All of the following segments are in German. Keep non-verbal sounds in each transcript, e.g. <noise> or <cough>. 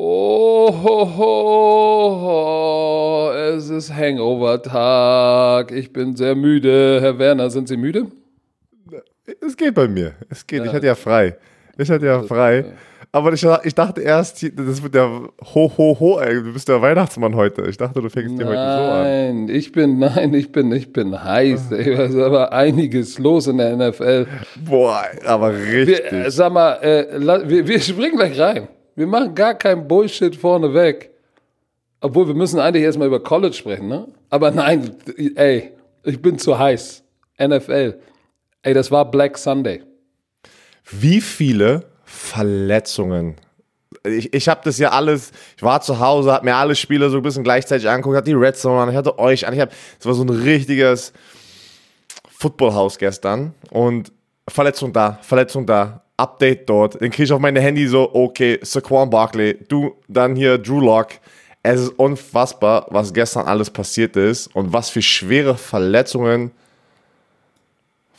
Oh, ho, ho, ho, es ist Hangover-Tag. Ich bin sehr müde. Herr Werner, sind Sie müde? Es geht bei mir. Es geht. Ja. Ich hatte ja frei. Ich hatte ja frei. Aber ich, ich dachte erst, das wird der Ho, ho, ho, ey, du bist der Weihnachtsmann heute. Ich dachte, du fängst dir heute so an. Nein, ich bin, nein, ich bin, ich bin heiß. Ey. Es ist aber einiges los in der NFL. Boah, aber richtig. Wir, sag mal, äh, wir, wir springen gleich rein. Wir machen gar keinen Bullshit vorneweg. Obwohl, wir müssen eigentlich erstmal über College sprechen, ne? Aber nein, ey, ich bin zu heiß. NFL. Ey, das war Black Sunday. Wie viele Verletzungen. Ich, ich habe das ja alles, ich war zu Hause, habe mir alle Spiele so ein bisschen gleichzeitig angeguckt, hatte die Red Zone an, ich hatte euch an, ich habe, es war so ein richtiges Footballhaus gestern und Verletzung da, Verletzung da, Update dort, dann kriege ich auf meine Handy so, okay, Saquon Barkley, du, dann hier Drew Lock. Es ist unfassbar, was gestern alles passiert ist und was für schwere Verletzungen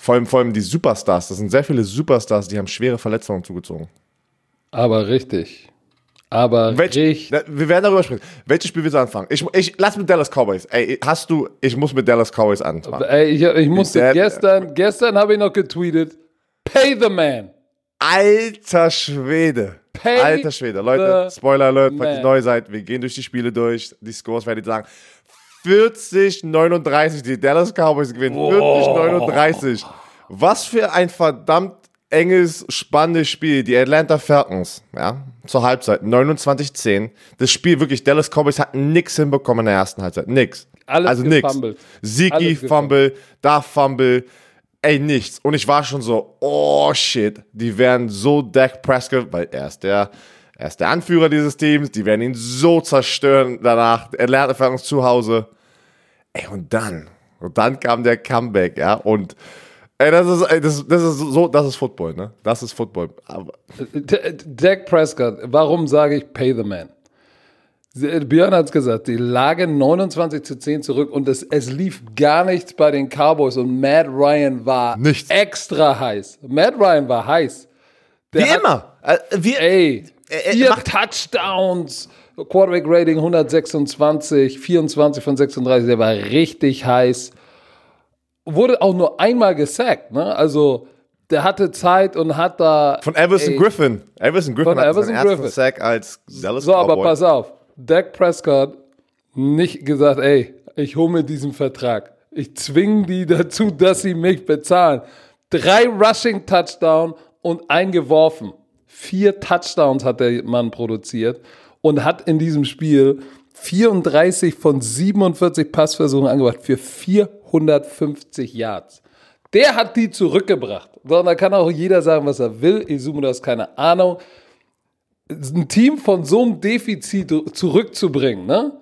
vor allem, vor allem die Superstars, das sind sehr viele Superstars, die haben schwere Verletzungen zugezogen. Aber richtig. Aber Welch, richtig. Wir werden darüber sprechen. Welches Spiel willst du anfangen? Ich, ich lass mit Dallas Cowboys. Ey, hast du, ich muss mit Dallas Cowboys anfangen. Ey, ich, ich musste gestern, gestern habe ich noch getweetet, pay the man. Alter Schwede. Pay Alter Schwede. Leute, Spoiler Alert, falls ihr neu seid, wir gehen durch die Spiele durch. Die Scores werde ich sagen. 40, 39. Die Dallas Cowboys gewinnen. Oh. 40, 39. Was für ein verdammt enges, spannendes Spiel. Die Atlanta Falcons, ja, zur Halbzeit, 29-10. Das Spiel wirklich, Dallas Cowboys hat nichts hinbekommen in der ersten Halbzeit. Nix. Alles also nix. Siki, Fumble, da Fumble. Ey, nichts. Und ich war schon so, oh shit, die werden so Dak Prescott, weil er ist der, er ist der Anführer dieses Teams, die werden ihn so zerstören danach. Atlanta Falcons zu Hause. Ey, und dann, und dann kam der Comeback, ja, und ey, das ist, ey, das, das ist so, das ist Football, ne? Das ist Football. Aber Dak Prescott, warum sage ich pay the man? Björn hat es gesagt, die lagen 29 zu 10 zurück und es, es lief gar nichts bei den Cowboys und Matt Ryan war nichts. extra heiß. Matt Ryan war heiß. Der Wie hat, immer. Äh, wie, ey, vier Touchdowns, Quarterback Rating 126, 24 von 36, der war richtig heiß. Wurde auch nur einmal gesackt, ne? Also der hatte Zeit und hat da. Von Everson ey, Griffin. Everson Griffin von hat Everson seinen Griffin. Sack als Dallas So, Cowboy. aber pass auf. Dak Prescott nicht gesagt, ey, ich hole mir diesen Vertrag. Ich zwinge die <laughs> dazu, dass sie mich bezahlen. Drei Rushing Touchdown und eingeworfen. Vier Touchdowns hat der Mann produziert und hat in diesem Spiel 34 von 47 Passversuchen angebracht für 450 Yards. Der hat die zurückgebracht. So, da kann auch jeder sagen, was er will. Izumo, das keine Ahnung. Ein Team von so einem Defizit zurückzubringen, ne?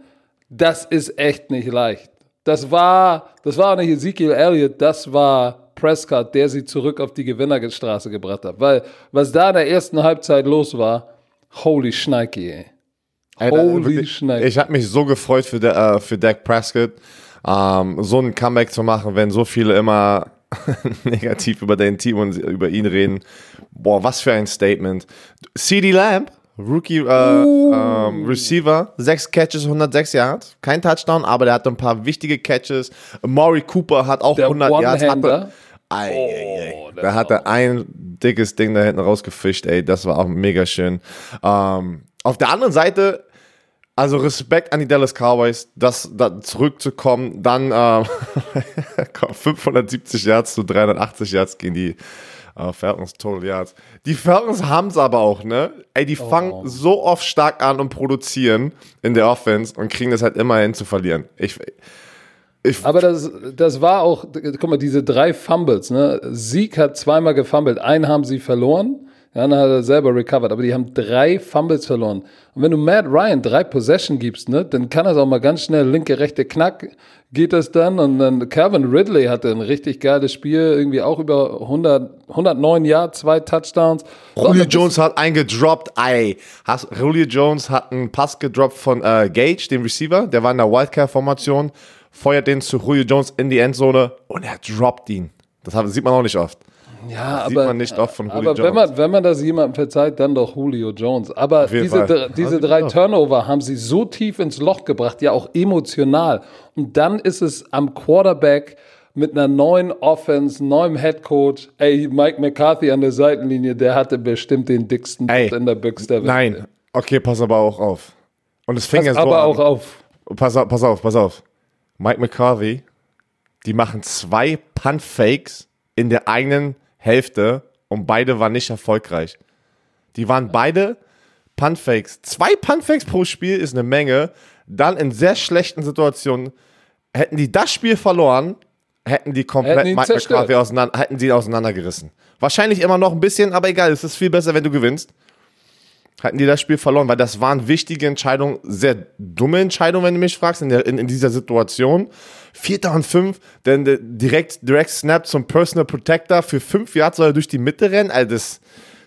das ist echt nicht leicht. Das war, das war nicht Ezekiel Elliott, das war Prescott, der sie zurück auf die Gewinnerstraße gebracht hat. Weil was da in der ersten Halbzeit los war, holy Schneike, ey. Holy Schneid. Ich habe mich so gefreut für, der, äh, für Dak Prescott, ähm, so ein Comeback zu machen, wenn so viele immer <laughs> negativ über dein Team und über ihn reden. Boah, was für ein Statement. CD Lamb, Rookie äh, uh. ähm, Receiver, sechs Catches, 106 Yards, kein Touchdown, aber der hatte ein paar wichtige Catches. Maury Cooper hat auch der 100 Yards. Hatte, ei, ei, ei. Oh, da hat er ein dickes Ding da hinten rausgefischt, ey, das war auch mega schön. Ähm, auf der anderen Seite also Respekt an die Dallas Cowboys, das da zurückzukommen, dann <laughs> äh, 570 Yards zu 380 Yards gegen die äh, Falcons Total Yards. Die Falcons haben es aber auch, ne? Ey, die oh. fangen so oft stark an und produzieren in der Offense und kriegen das halt immer hin zu verlieren. Ich, ich aber das, das war auch, guck mal, diese drei Fumbles, ne? Sieg hat zweimal gefummelt, einen haben sie verloren ja, dann hat er selber recovered. Aber die haben drei Fumbles verloren. Und wenn du Matt Ryan drei Possession gibst, ne, dann kann das auch mal ganz schnell linke, rechte Knack geht das dann. Und dann Calvin Ridley hatte ein richtig geiles Spiel, irgendwie auch über 100, 109 Yards, zwei Touchdowns. Julio Jones hat eingedroppt, ey. Julio Jones hat einen Pass gedroppt von äh, Gage, dem Receiver. Der war in der Wildcard-Formation, feuert den zu Julio Jones in die Endzone und er droppt ihn. Das sieht man auch nicht oft. Ja, das aber, sieht man nicht oft von Julio aber Jones. wenn man, wenn man das jemandem verzeiht, dann doch Julio Jones. Aber diese, Fall. diese drei Turnover haben sie so tief ins Loch gebracht, ja auch emotional. Und dann ist es am Quarterback mit einer neuen Offense, neuem Headcoach. Ey, Mike McCarthy an der Seitenlinie, der hatte bestimmt den dicksten Ey, in der Büchse der Welt. Nein, okay, pass aber auch auf. Und es fing Pass ja so aber an. auch auf. Pass auf, pass auf, pass auf. Mike McCarthy, die machen zwei Punt-Fakes in der eigenen Hälfte und beide waren nicht erfolgreich. Die waren beide Punt-Fakes. Zwei Punt-Fakes pro Spiel ist eine Menge. Dann in sehr schlechten Situationen hätten die das Spiel verloren, hätten die komplett Hätten Mike. McCarthy auseinander, hätten sie auseinandergerissen. Wahrscheinlich immer noch ein bisschen, aber egal, es ist viel besser, wenn du gewinnst. Hatten die das Spiel verloren, weil das waren wichtige Entscheidungen, sehr dumme Entscheidungen, wenn du mich fragst, in, der, in, in dieser Situation. Vierter und fünf, der direkt, direkt Snap zum Personal Protector. Für fünf Yards soll er durch die Mitte rennen. Also das ist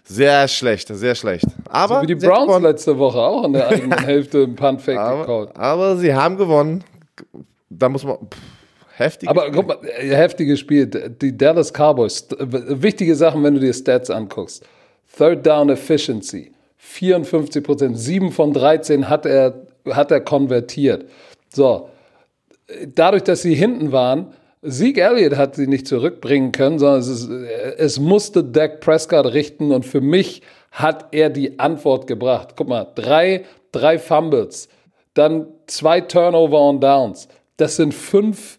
sehr schlecht, sehr schlecht. Aber Wie die Browns gewonnen. letzte Woche auch in der eigenen <laughs> Hälfte im Punt-Fake aber, gecallt. aber sie haben gewonnen. Da muss man pff, heftig. Aber guck mal, äh, heftiges Spiel. Die Dallas Cowboys, wichtige Sachen, wenn du dir Stats anguckst. Third Down Efficiency, 54 Prozent, 7 von 13 hat er, hat er konvertiert. So, dadurch, dass sie hinten waren, Zeke Elliott hat sie nicht zurückbringen können, sondern es, ist, es musste Dak Prescott richten und für mich hat er die Antwort gebracht. Guck mal, drei, drei Fumbles, dann zwei Turnover on Downs. Das sind fünf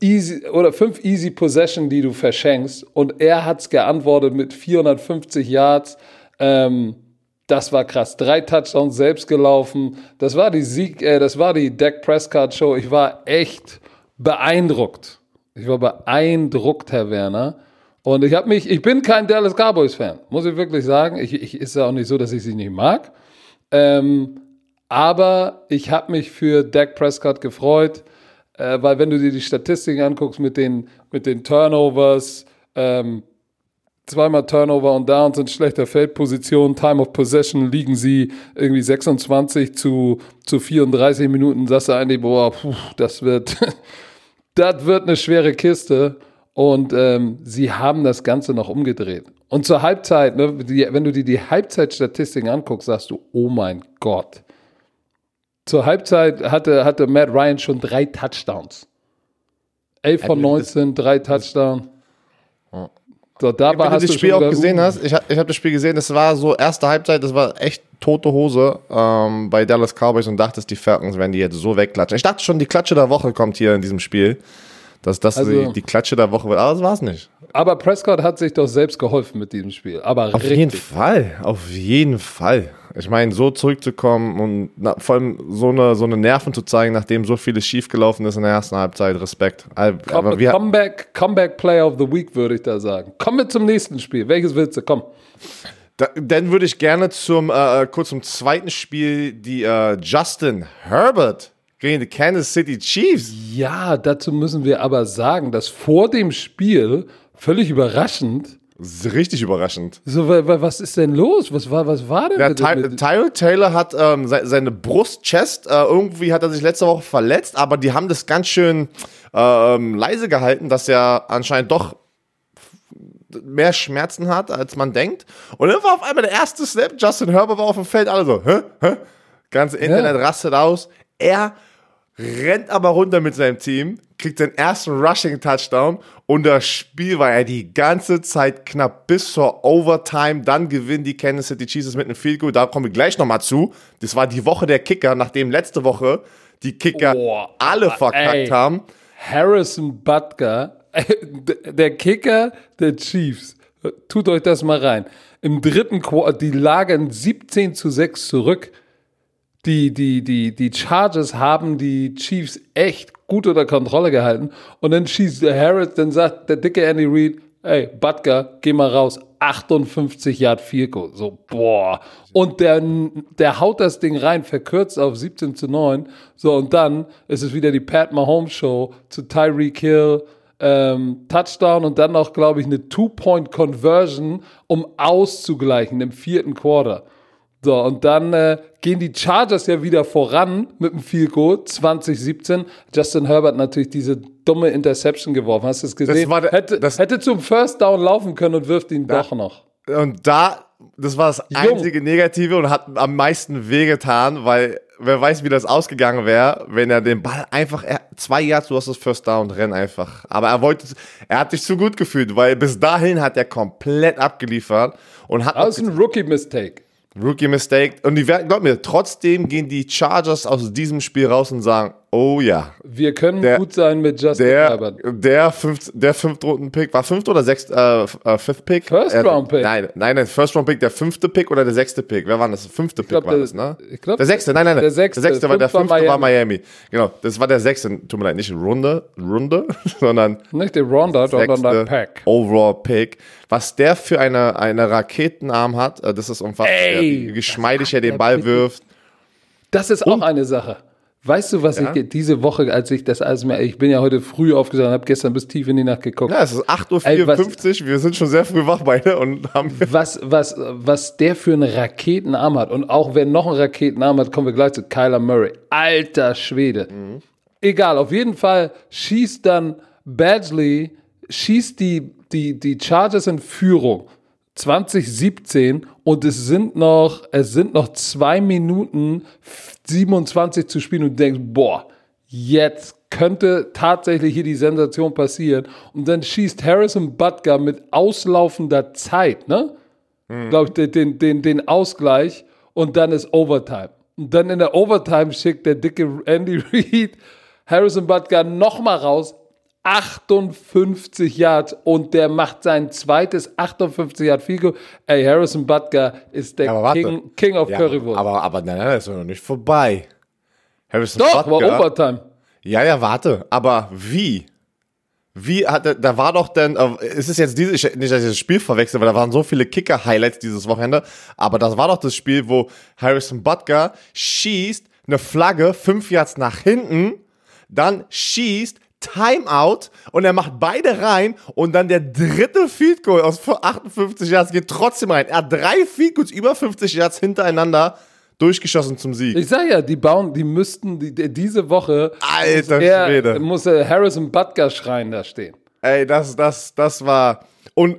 easy oder fünf easy Possession, die du verschenkst. Und er hat's geantwortet mit 450 Yards. Ähm, das war krass. Drei Touchdowns selbst gelaufen. Das war die Sieg, äh, das war die Dak Prescott Show. Ich war echt beeindruckt. Ich war beeindruckt, Herr Werner. Und ich habe mich, ich bin kein Dallas Cowboys Fan, muss ich wirklich sagen. Ich, ich ist ja auch nicht so, dass ich sie nicht mag. Ähm, aber ich habe mich für Dak Prescott gefreut, äh, weil wenn du dir die Statistiken anguckst mit den, mit den Turnovers, ähm, zweimal Turnover und Downs in schlechter Feldposition, Time of Possession liegen sie irgendwie 26 zu, zu 34 Minuten, sagst du eigentlich, boah, puh, das wird, <laughs> das wird eine schwere Kiste. Und ähm, sie haben das Ganze noch umgedreht. Und zur Halbzeit, ne, die, wenn du dir die Halbzeitstatistiken anguckst, sagst du, oh mein Gott. Zur Halbzeit hatte, hatte Matt Ryan schon drei Touchdowns. 11 von 19, drei Touchdowns. So, da war, Wenn du das Spiel auch gesehen hast, ich habe ich hab das Spiel gesehen, das war so erste Halbzeit, das war echt tote Hose ähm, bei Dallas Cowboys und dachtest, die Falcons werden die jetzt so wegklatschen. Ich dachte schon, die Klatsche der Woche kommt hier in diesem Spiel. Dass das Also- die, die Klatsche der Woche wird, aber das war's nicht. Aber Prescott hat sich doch selbst geholfen mit diesem Spiel. Aber Auf richtig. jeden Fall, auf jeden Fall. Ich meine, so zurückzukommen und na, vor allem so eine, so eine Nerven zu zeigen, nachdem so vieles schiefgelaufen ist in der ersten Halbzeit, Respekt. Aber wir, Comeback, Comeback Player of the Week, würde ich da sagen. Kommen wir zum nächsten Spiel. Welches willst du? Komm. Da, dann würde ich gerne zum äh, kurz zum zweiten Spiel die äh, Justin Herbert gegen die Kansas City Chiefs. Ja, dazu müssen wir aber sagen, dass vor dem Spiel völlig überraschend. Richtig überraschend. So, wa- wa- was ist denn los? Was war, was war denn Ja, Ty Tyrell Taylor hat ähm, se seine Brust, Chest, äh, irgendwie hat er sich letzte Woche verletzt, aber die haben das ganz schön ähm, leise gehalten, dass er anscheinend doch mehr Schmerzen hat, als man denkt. Und dann war auf einmal der erste Snap, Justin Herbert war auf dem Feld, alle so, hä? Hä? Ganze Internet rastet aus. Er rennt aber runter mit seinem Team, kriegt den ersten Rushing-Touchdown und das Spiel war ja die ganze Zeit knapp bis zur Overtime. Dann gewinnen die Kansas City Chiefs mit einem Field Goal. Da kommen wir gleich nochmal zu. Das war die Woche der Kicker, nachdem letzte Woche die Kicker Boah, alle verkackt ey. haben. Harrison Butker, <laughs> der Kicker der Chiefs. Tut euch das mal rein. Im dritten Quartal, die lagen 17 zu 6 zurück. Die, die, die, die Chargers haben die Chiefs echt gut unter Kontrolle gehalten. Und dann schießt der Harris, dann sagt der dicke Andy Reid, ey, Butker, geh mal raus. 58 Yard Goal. So, boah. Und der, der haut das Ding rein, verkürzt auf 17 zu 9. So, und dann ist es wieder die Pat Mahomes Show zu Tyreek Hill, ähm, Touchdown und dann noch, glaube ich, eine Two-Point-Conversion, um auszugleichen im vierten Quarter. So, und dann äh, gehen die Chargers ja wieder voran mit dem Field Goal 2017. Justin Herbert natürlich diese dumme Interception geworfen. Hast du es gesehen? Das der- hätte, das- hätte zum First Down laufen können und wirft ihn doch noch. Und da, das war das Jung. einzige Negative und hat am meisten wehgetan, weil wer weiß, wie das ausgegangen wäre, wenn er den Ball einfach, er, zwei Yards, du hast das First Down, renn einfach. Aber er wollte, er hat sich zu gut gefühlt, weil bis dahin hat er komplett abgeliefert und hat Das ist ein Rookie-Mistake. Rookie Mistake. Und die werden, glaub mir, trotzdem gehen die Chargers aus diesem Spiel raus und sagen, oh ja, Wir können Der- gut sein mit Justin der, Herbert. der, fünft, der Fünftrunden-Pick, war fünfte oder sechste, äh, äh, fifth Pick? First Äh, Round Pick. Nein, nein, nein, First Round Pick, der fünfte Pick oder der sechste Pick? Wer war das? Der fünfte Pick glaub, war der- das, ne? ich glaub, der sechste, nein, nein, nein. der sechste. Der sechste war der war fünfte war Miami. Genau, das war der sechste, tut mir leid, nicht Runde, Runde, <laughs> sondern Nicht der Ronda, sondern der Pack. Overall Pick. Was der für eine, eine Raketenarm hat, äh, das ist unfassbar. Wie geschmeidig er den Ball wirft. Das ist auch eine Sache. Weißt du, was Ja? ich diese Woche, als ich das alles mehr, ich bin ja heute früh aufgestanden, habe gestern bis tief in die Nacht geguckt. Ja, es ist 8.54 Ey, was- Uhr, wir sind schon sehr früh wach beide und haben <laughs> was, was, was der für einen Raketenarm hat. Und auch wer noch einen Raketenarm hat, kommen wir gleich zu Kyler Murray. Alter Schwede. Egal, auf jeden Fall schießt dann Badgley, schießt die, die, die Chargers in Führung. 2017 und es sind noch, es sind noch zwei Minuten 27 zu spielen und du denkst, boah, jetzt könnte tatsächlich hier die Sensation passieren. Und dann schießt Harrison Butker mit auslaufender Zeit, ne? Glaube ich, den, den, den, den Ausgleich und dann ist Overtime. Und dann in der Overtime schickt der dicke Andy <laughs> Reid Harrison Butker nochmal raus. 58 Yards und der macht sein zweites 58 Yard Figo. Ey, Harrison Butker ist der. King, King of Ja, Currywurst. aber, aber nein, nein, das ist noch nicht vorbei. Harrison Doch, war Butker- Overtime. Ja, ja, warte. Aber wie? Wie hat er, da war doch denn, äh, es ist jetzt dieses, ich- nicht, dass ich das Spiel verwechsel, weil da waren so viele Kicker-Highlights dieses Wochenende, aber das war doch das Spiel, wo Harrison Butker schießt, eine Flagge fünf Yards nach hinten, dann schießt, Timeout und er macht beide rein und dann der dritte Field Goal aus 58 Yards geht trotzdem rein. Er hat drei Field Goals über 50 Yards hintereinander durchgeschossen zum Sieg. Ich sag ja, die bauen, die müssten die, die, diese Woche Alter er, Schwede. muss Harrison Butker schreien da stehen. Ey, das, das, das war. Und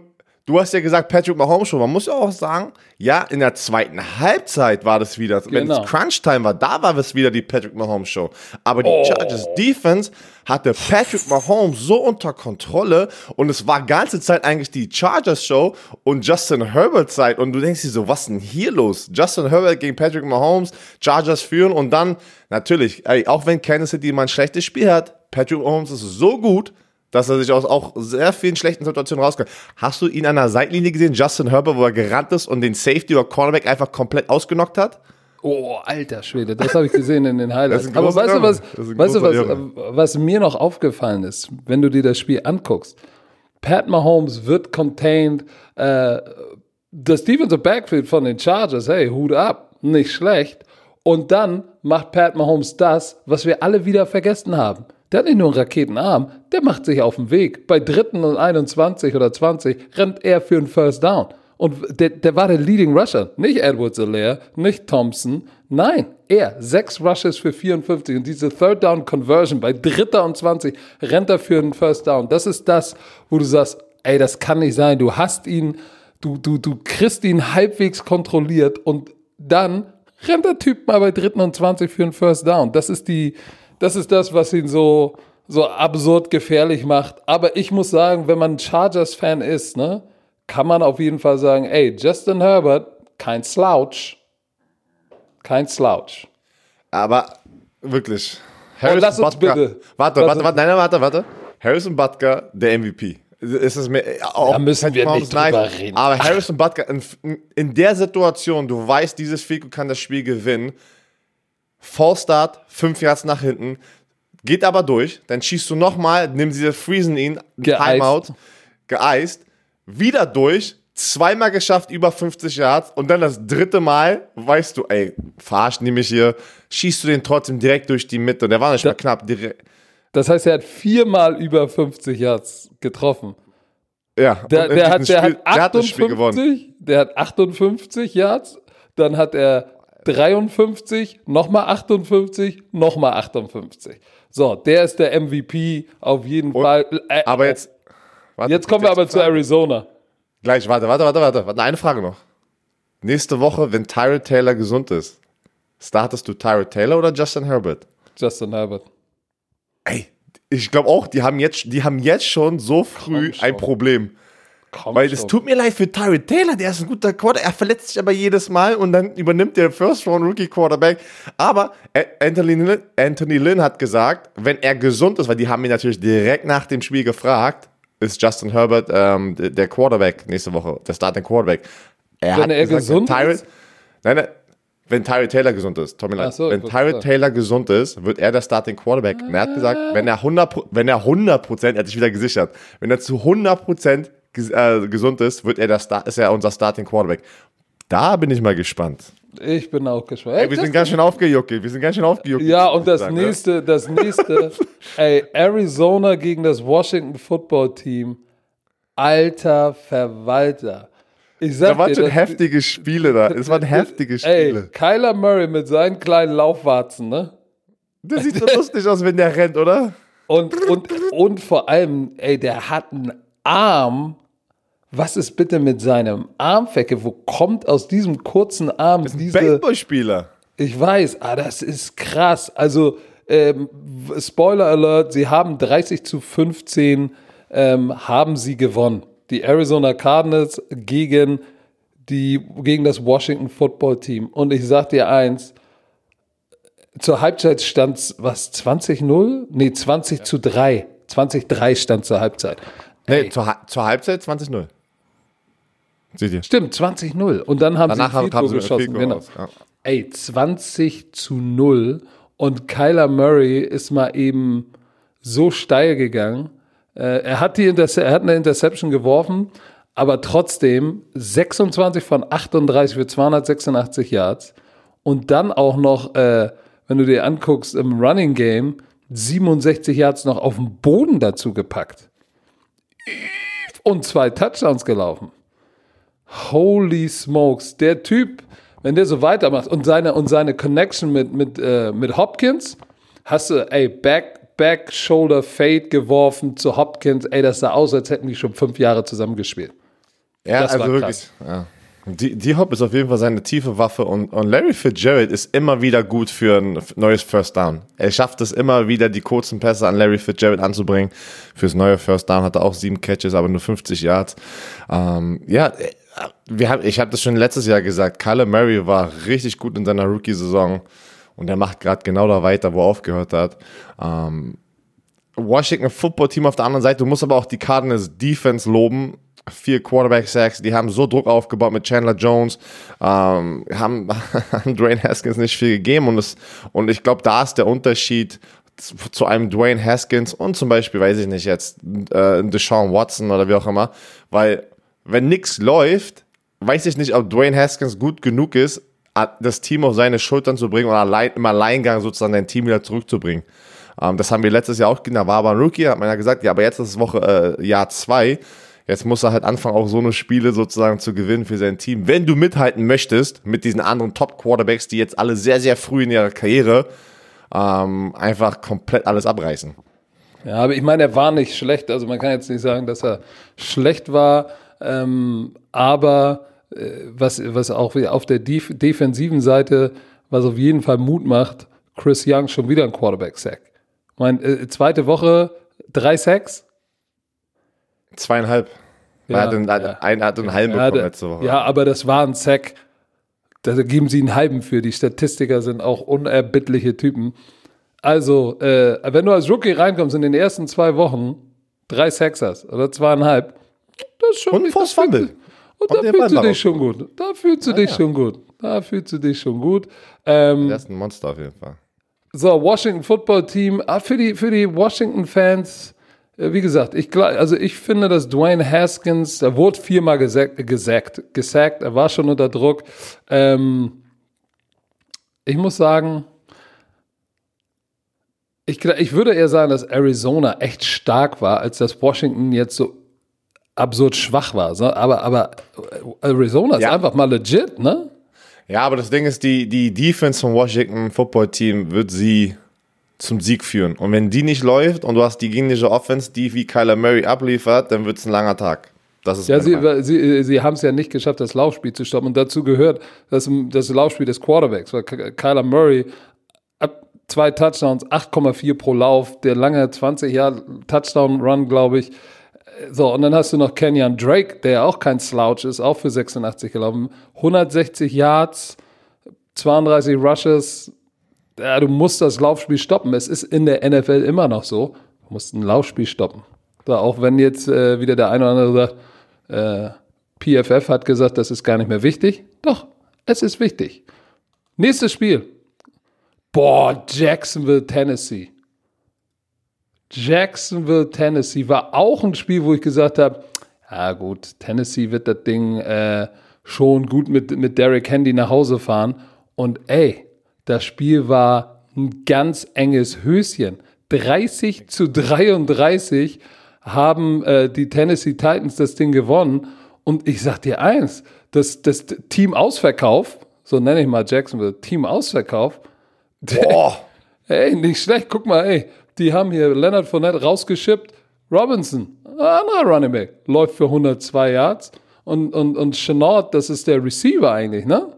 du hast ja gesagt, Patrick Mahomes schon. Man muss ja auch sagen, ja, in der zweiten Halbzeit war das wieder. Wenn Genau. es Crunch-Time war, da war es wieder die Patrick Mahomes Show. Aber die Chargers Defense hatte Patrick Mahomes so unter Kontrolle und es war ganze Zeit eigentlich die Chargers Show und Justin Herbert Zeit. Und du denkst dir so, was denn hier los? Justin Herbert gegen Patrick Mahomes, Chargers führen und dann natürlich, ey, auch wenn Kansas City mal ein schlechtes Spiel hat, Patrick Mahomes ist so gut, dass er sich aus auch sehr vielen schlechten Situationen rauskommt. Hast du ihn an der Seitlinie gesehen, Justin Herbert, wo er gerannt ist und den Safety oder Cornerback einfach komplett ausgenockt hat? Oh, alter Schwede, das habe ich gesehen in den Highlights. Aber weißt du, Irre. was, weißt du was, was mir noch aufgefallen ist, wenn du dir das Spiel anguckst? Pat Mahomes wird contained. Äh, das Defensive Backfield von den Chargers, hey, Hut ab, nicht schlecht. Und dann macht Pat Mahomes das, was wir alle wieder vergessen haben. Der hat nicht nur einen Raketenarm, der macht sich auf den Weg. Bei dritten und 21 oder 20 rennt er für einen First Down. Und der, der war der Leading Rusher. Nicht Edwards Alaire, nicht Thompson. Nein, er. Sechs Rushes für 54. Und diese Third Down Conversion bei dritter und 20 rennt er für einen First Down. Das ist das, wo du sagst, ey, das kann nicht sein. Du hast ihn, du, du, du kriegst ihn halbwegs kontrolliert und dann rennt der Typ mal bei dritten und 20 für einen First Down. Das ist die, das ist das, was ihn so, so absurd gefährlich macht. Aber ich muss sagen, wenn man Chargers-Fan ist, ne, kann man auf jeden Fall sagen, ey, Justin Herbert, kein Slouch. Kein Slouch. Aber wirklich. Oh, lass uns bitte. Warte, warte, warte, nein, warte, warte. Harrison Butker, der MVP. Ist es mir, auch Da müssen wir nicht drüber reden. Aber Harrison Butker, in, in der Situation, du weißt, dieses Fico kann das Spiel gewinnen. Fallstart, fünf Yards nach hinten, geht aber durch. Dann schießt du nochmal, nimm sie, freezen ihn, Geeist. Timeout, geeist, wieder durch, zweimal geschafft, über 50 Yards und dann das dritte Mal, weißt du, ey, verarscht mich hier, schießt du den trotzdem direkt durch die Mitte. Der war nicht mal knapp. Direkt, Das heißt, er hat viermal über 50 Yards getroffen. ja, Der, und der, hat, der, Spiel- hat der hat das Spiel gewonnen. 58, der hat 58 Yards. dann hat er 53, nochmal 58, nochmal 58. So, der ist der MVP auf jeden Und, Fall. Äh, aber jetzt. Warte, jetzt kommen wir aber zu Arizona. Gleich, warte, warte, warte, warte. Eine Frage noch. Nächste Woche, wenn Tyrod Taylor gesund ist, startest du Tyrod Taylor oder Justin Herbert? Justin Herbert. Ey, ich glaube auch, die haben, jetzt, die haben jetzt schon so früh ein Problem. Komm Weil es tut mir leid für Tyrod Taylor, der ist ein guter Quarterback. Er verletzt sich aber jedes Mal und dann übernimmt der First Round Rookie Quarterback. Aber Anthony Lynn, Anthony Lynn hat gesagt, wenn er gesund ist, weil die haben ihn natürlich direkt nach dem Spiel gefragt, ist Justin Herbert ähm, der Quarterback nächste Woche, der Starting Quarterback. Er wenn er gesagt, gesund Tyrod, ist? Nein, nein, wenn Tyrod Taylor gesund ist, Tommy Leid, so, wenn Tyrod Taylor gesund ist, wird er der Starting Quarterback. Ah. er hat gesagt, wenn er 100, wenn er 100 Prozent, er hat sich wieder gesichert, wenn er zu 100 Prozent äh, gesund ist, wird er das, ist er unser Starting Quarterback. Da bin ich mal gespannt. Ich bin auch gespannt. Ey, wir sind ganz schön aufgejuckt. Wir sind ganz schön aufgejuckt. Ja, und das sagen, nächste, ne? das nächste, ey, Arizona gegen das Washington Football Team. Alter Verwalter. Ich sag da waren dir, schon heftige Spiele da. Es waren <laughs> heftige Spiele. Ey, Kyler Murray mit seinen kleinen Laufwarzen, ne? Das sieht so lustig aus, wenn der rennt, oder? Und, und, und vor allem, ey, der hat einen Arm, was ist bitte mit seinem Armfecke? Wo kommt aus diesem kurzen Arm das ist diese. Baseballspieler. Ich weiß, ah, das ist krass. Also, ähm, Spoiler Alert, sie haben 30 zu 15 ähm, haben sie gewonnen. Die Arizona Cardinals gegen, die, gegen das Washington Football Team. Und ich sag dir eins, zur Halbzeit stand es, was, 20-0? Nee, 20 ja. zu 3. 20-3 stand zur Halbzeit. Nee, zur, zur Halbzeit 20-0. Seht ihr? Stimmt, 20-0. Und dann haben Danach sie ein geschossen. Genau. Aus, ja. Ey, 20 zu 0. Und Kyler Murray ist mal eben so steil gegangen. Äh, er, hat die er hat eine Interception geworfen, aber trotzdem 26 von 38 für 286 Yards. Und dann auch noch, äh, wenn du dir anguckst, im Running Game 67 Yards noch auf den Boden dazu gepackt und zwei Touchdowns gelaufen. Holy smokes, der Typ, wenn der so weitermacht und seine, und seine Connection mit, mit, äh, mit Hopkins, hast du, ey, Back, Back, Shoulder, Fade geworfen zu Hopkins, ey, das sah aus, als hätten die schon fünf Jahre zusammengespielt. Ja, das also wirklich, ja. Die, die Hop ist auf jeden Fall seine tiefe Waffe und, und Larry Fitzgerald ist immer wieder gut für ein neues First Down. Er schafft es immer wieder, die kurzen Pässe an Larry Fitzgerald anzubringen. Fürs neue First Down hat er auch sieben Catches, aber nur 50 Yards. Ähm, ja, wir haben, ich habe das schon letztes Jahr gesagt, Kyler Murray war richtig gut in seiner Rookie-Saison und er macht gerade genau da weiter, wo er aufgehört hat. Ähm, Washington Football Team auf der anderen Seite, du musst aber auch die Cardinals Defense loben vier Quarterback-Sacks, die haben so Druck aufgebaut mit Chandler Jones, ähm, haben, <laughs> haben Dwayne Haskins nicht viel gegeben und, es, und ich glaube, da ist der Unterschied zu, einem Dwayne Haskins und zum Beispiel, weiß ich nicht jetzt, äh, Deshaun Watson oder wie auch immer, weil wenn nichts läuft, weiß ich nicht, ob Dwayne Haskins gut genug ist, das Team auf seine Schultern zu bringen oder allein, im Alleingang sozusagen dein Team wieder zurückzubringen. Ähm, das haben wir letztes Jahr auch gesehen, da war aber ein Rookie, hat man ja gesagt, ja, aber jetzt ist Woche, äh, Jahr zwei Jetzt muss er halt anfangen, auch so eine Spiele sozusagen zu gewinnen für sein Team. Wenn du mithalten möchtest mit diesen anderen Top-Quarterbacks, die jetzt alle sehr, sehr früh in ihrer Karriere ähm, einfach komplett alles abreißen. Ja, aber ich meine, er war nicht schlecht. Also man kann jetzt nicht sagen, dass er schlecht war. Ähm, aber äh, was, was auch auf der Def defensiven Seite, was auf jeden Fall Mut macht, Chris Young schon wieder ein Quarterback-Sack. Meine, äh, zweite Woche drei Sacks. Zweieinhalb. Ja, er hat einen, ja. einen, hat einen halben bekommen letzte Woche. Ja, aber das war ein Sack. Da geben sie einen halben für. Die Statistiker sind auch unerbittliche Typen. Also, äh, wenn du als Rookie reinkommst in den ersten zwei Wochen, drei Sacks hast oder zweieinhalb, das ist schon Und Force Fumble. Und, da fühlst du dich schon gut. Da fühlst du ah, dich ja. schon gut. Da fühlst du dich schon gut. Ähm, das ist ein Monster auf jeden Fall. So, Washington Football Team. Ah, für die, für die Washington-Fans äh, wie gesagt, ich, also ich finde, dass Dwayne Haskins, er wurde viermal gesackt, gesackt, gesackt er war schon unter Druck. Ähm, ich muss sagen, ich, ich würde eher sagen, dass Arizona echt stark war, als dass Washington jetzt so absurd schwach war. Aber, aber Arizona ist ja. einfach mal legit, ne? Ja, aber das Ding ist, die, die Defense vom Washington Football Team wird sie zum Sieg führen. Und wenn die nicht läuft und du hast die gegnerische Offense, die wie Kyler Murray abliefert, dann wird es ein langer Tag. Das ist ja, sie, sie, sie haben es ja nicht geschafft, das Laufspiel zu stoppen. Und dazu gehört das, das Laufspiel des Quarterbacks, weil Kyler Murray zwei Touchdowns, 8,4 pro Lauf, der lange 20 Jahre Touchdown-Run, glaube ich. So, und dann hast du noch Kenyon Drake, der auch kein Slouch ist, auch für 86 gelaufen. 160 Yards, 32 Rushes. Ja, du musst das Laufspiel stoppen. Es ist in der NFL immer noch so. Du musst ein Laufspiel stoppen. So, auch wenn jetzt äh, wieder der eine oder andere sagt, äh, PFF hat gesagt, das ist gar nicht mehr wichtig. Doch, es ist wichtig. Nächstes Spiel. Boah, Jacksonville, Tennessee. Jacksonville, Tennessee war auch ein Spiel, wo ich gesagt habe, ja gut, Tennessee wird das Ding äh, schon gut mit, mit Derrick Handy nach Hause fahren. Und ey, das Spiel war ein ganz enges Höschen. 30 zu 33 haben äh, die Tennessee Titans das Ding gewonnen. Und ich sag dir eins, das, das Team Ausverkauf, so nenne ich mal Jacksonville, Team Ausverkauf, <laughs> Boah. ey, nicht schlecht, guck mal, ey, die haben hier Leonard Fournette rausgeschippt, Robinson, anderer Running Back, läuft für 102 Yards und, und, und Chenault, das ist der Receiver eigentlich, ne?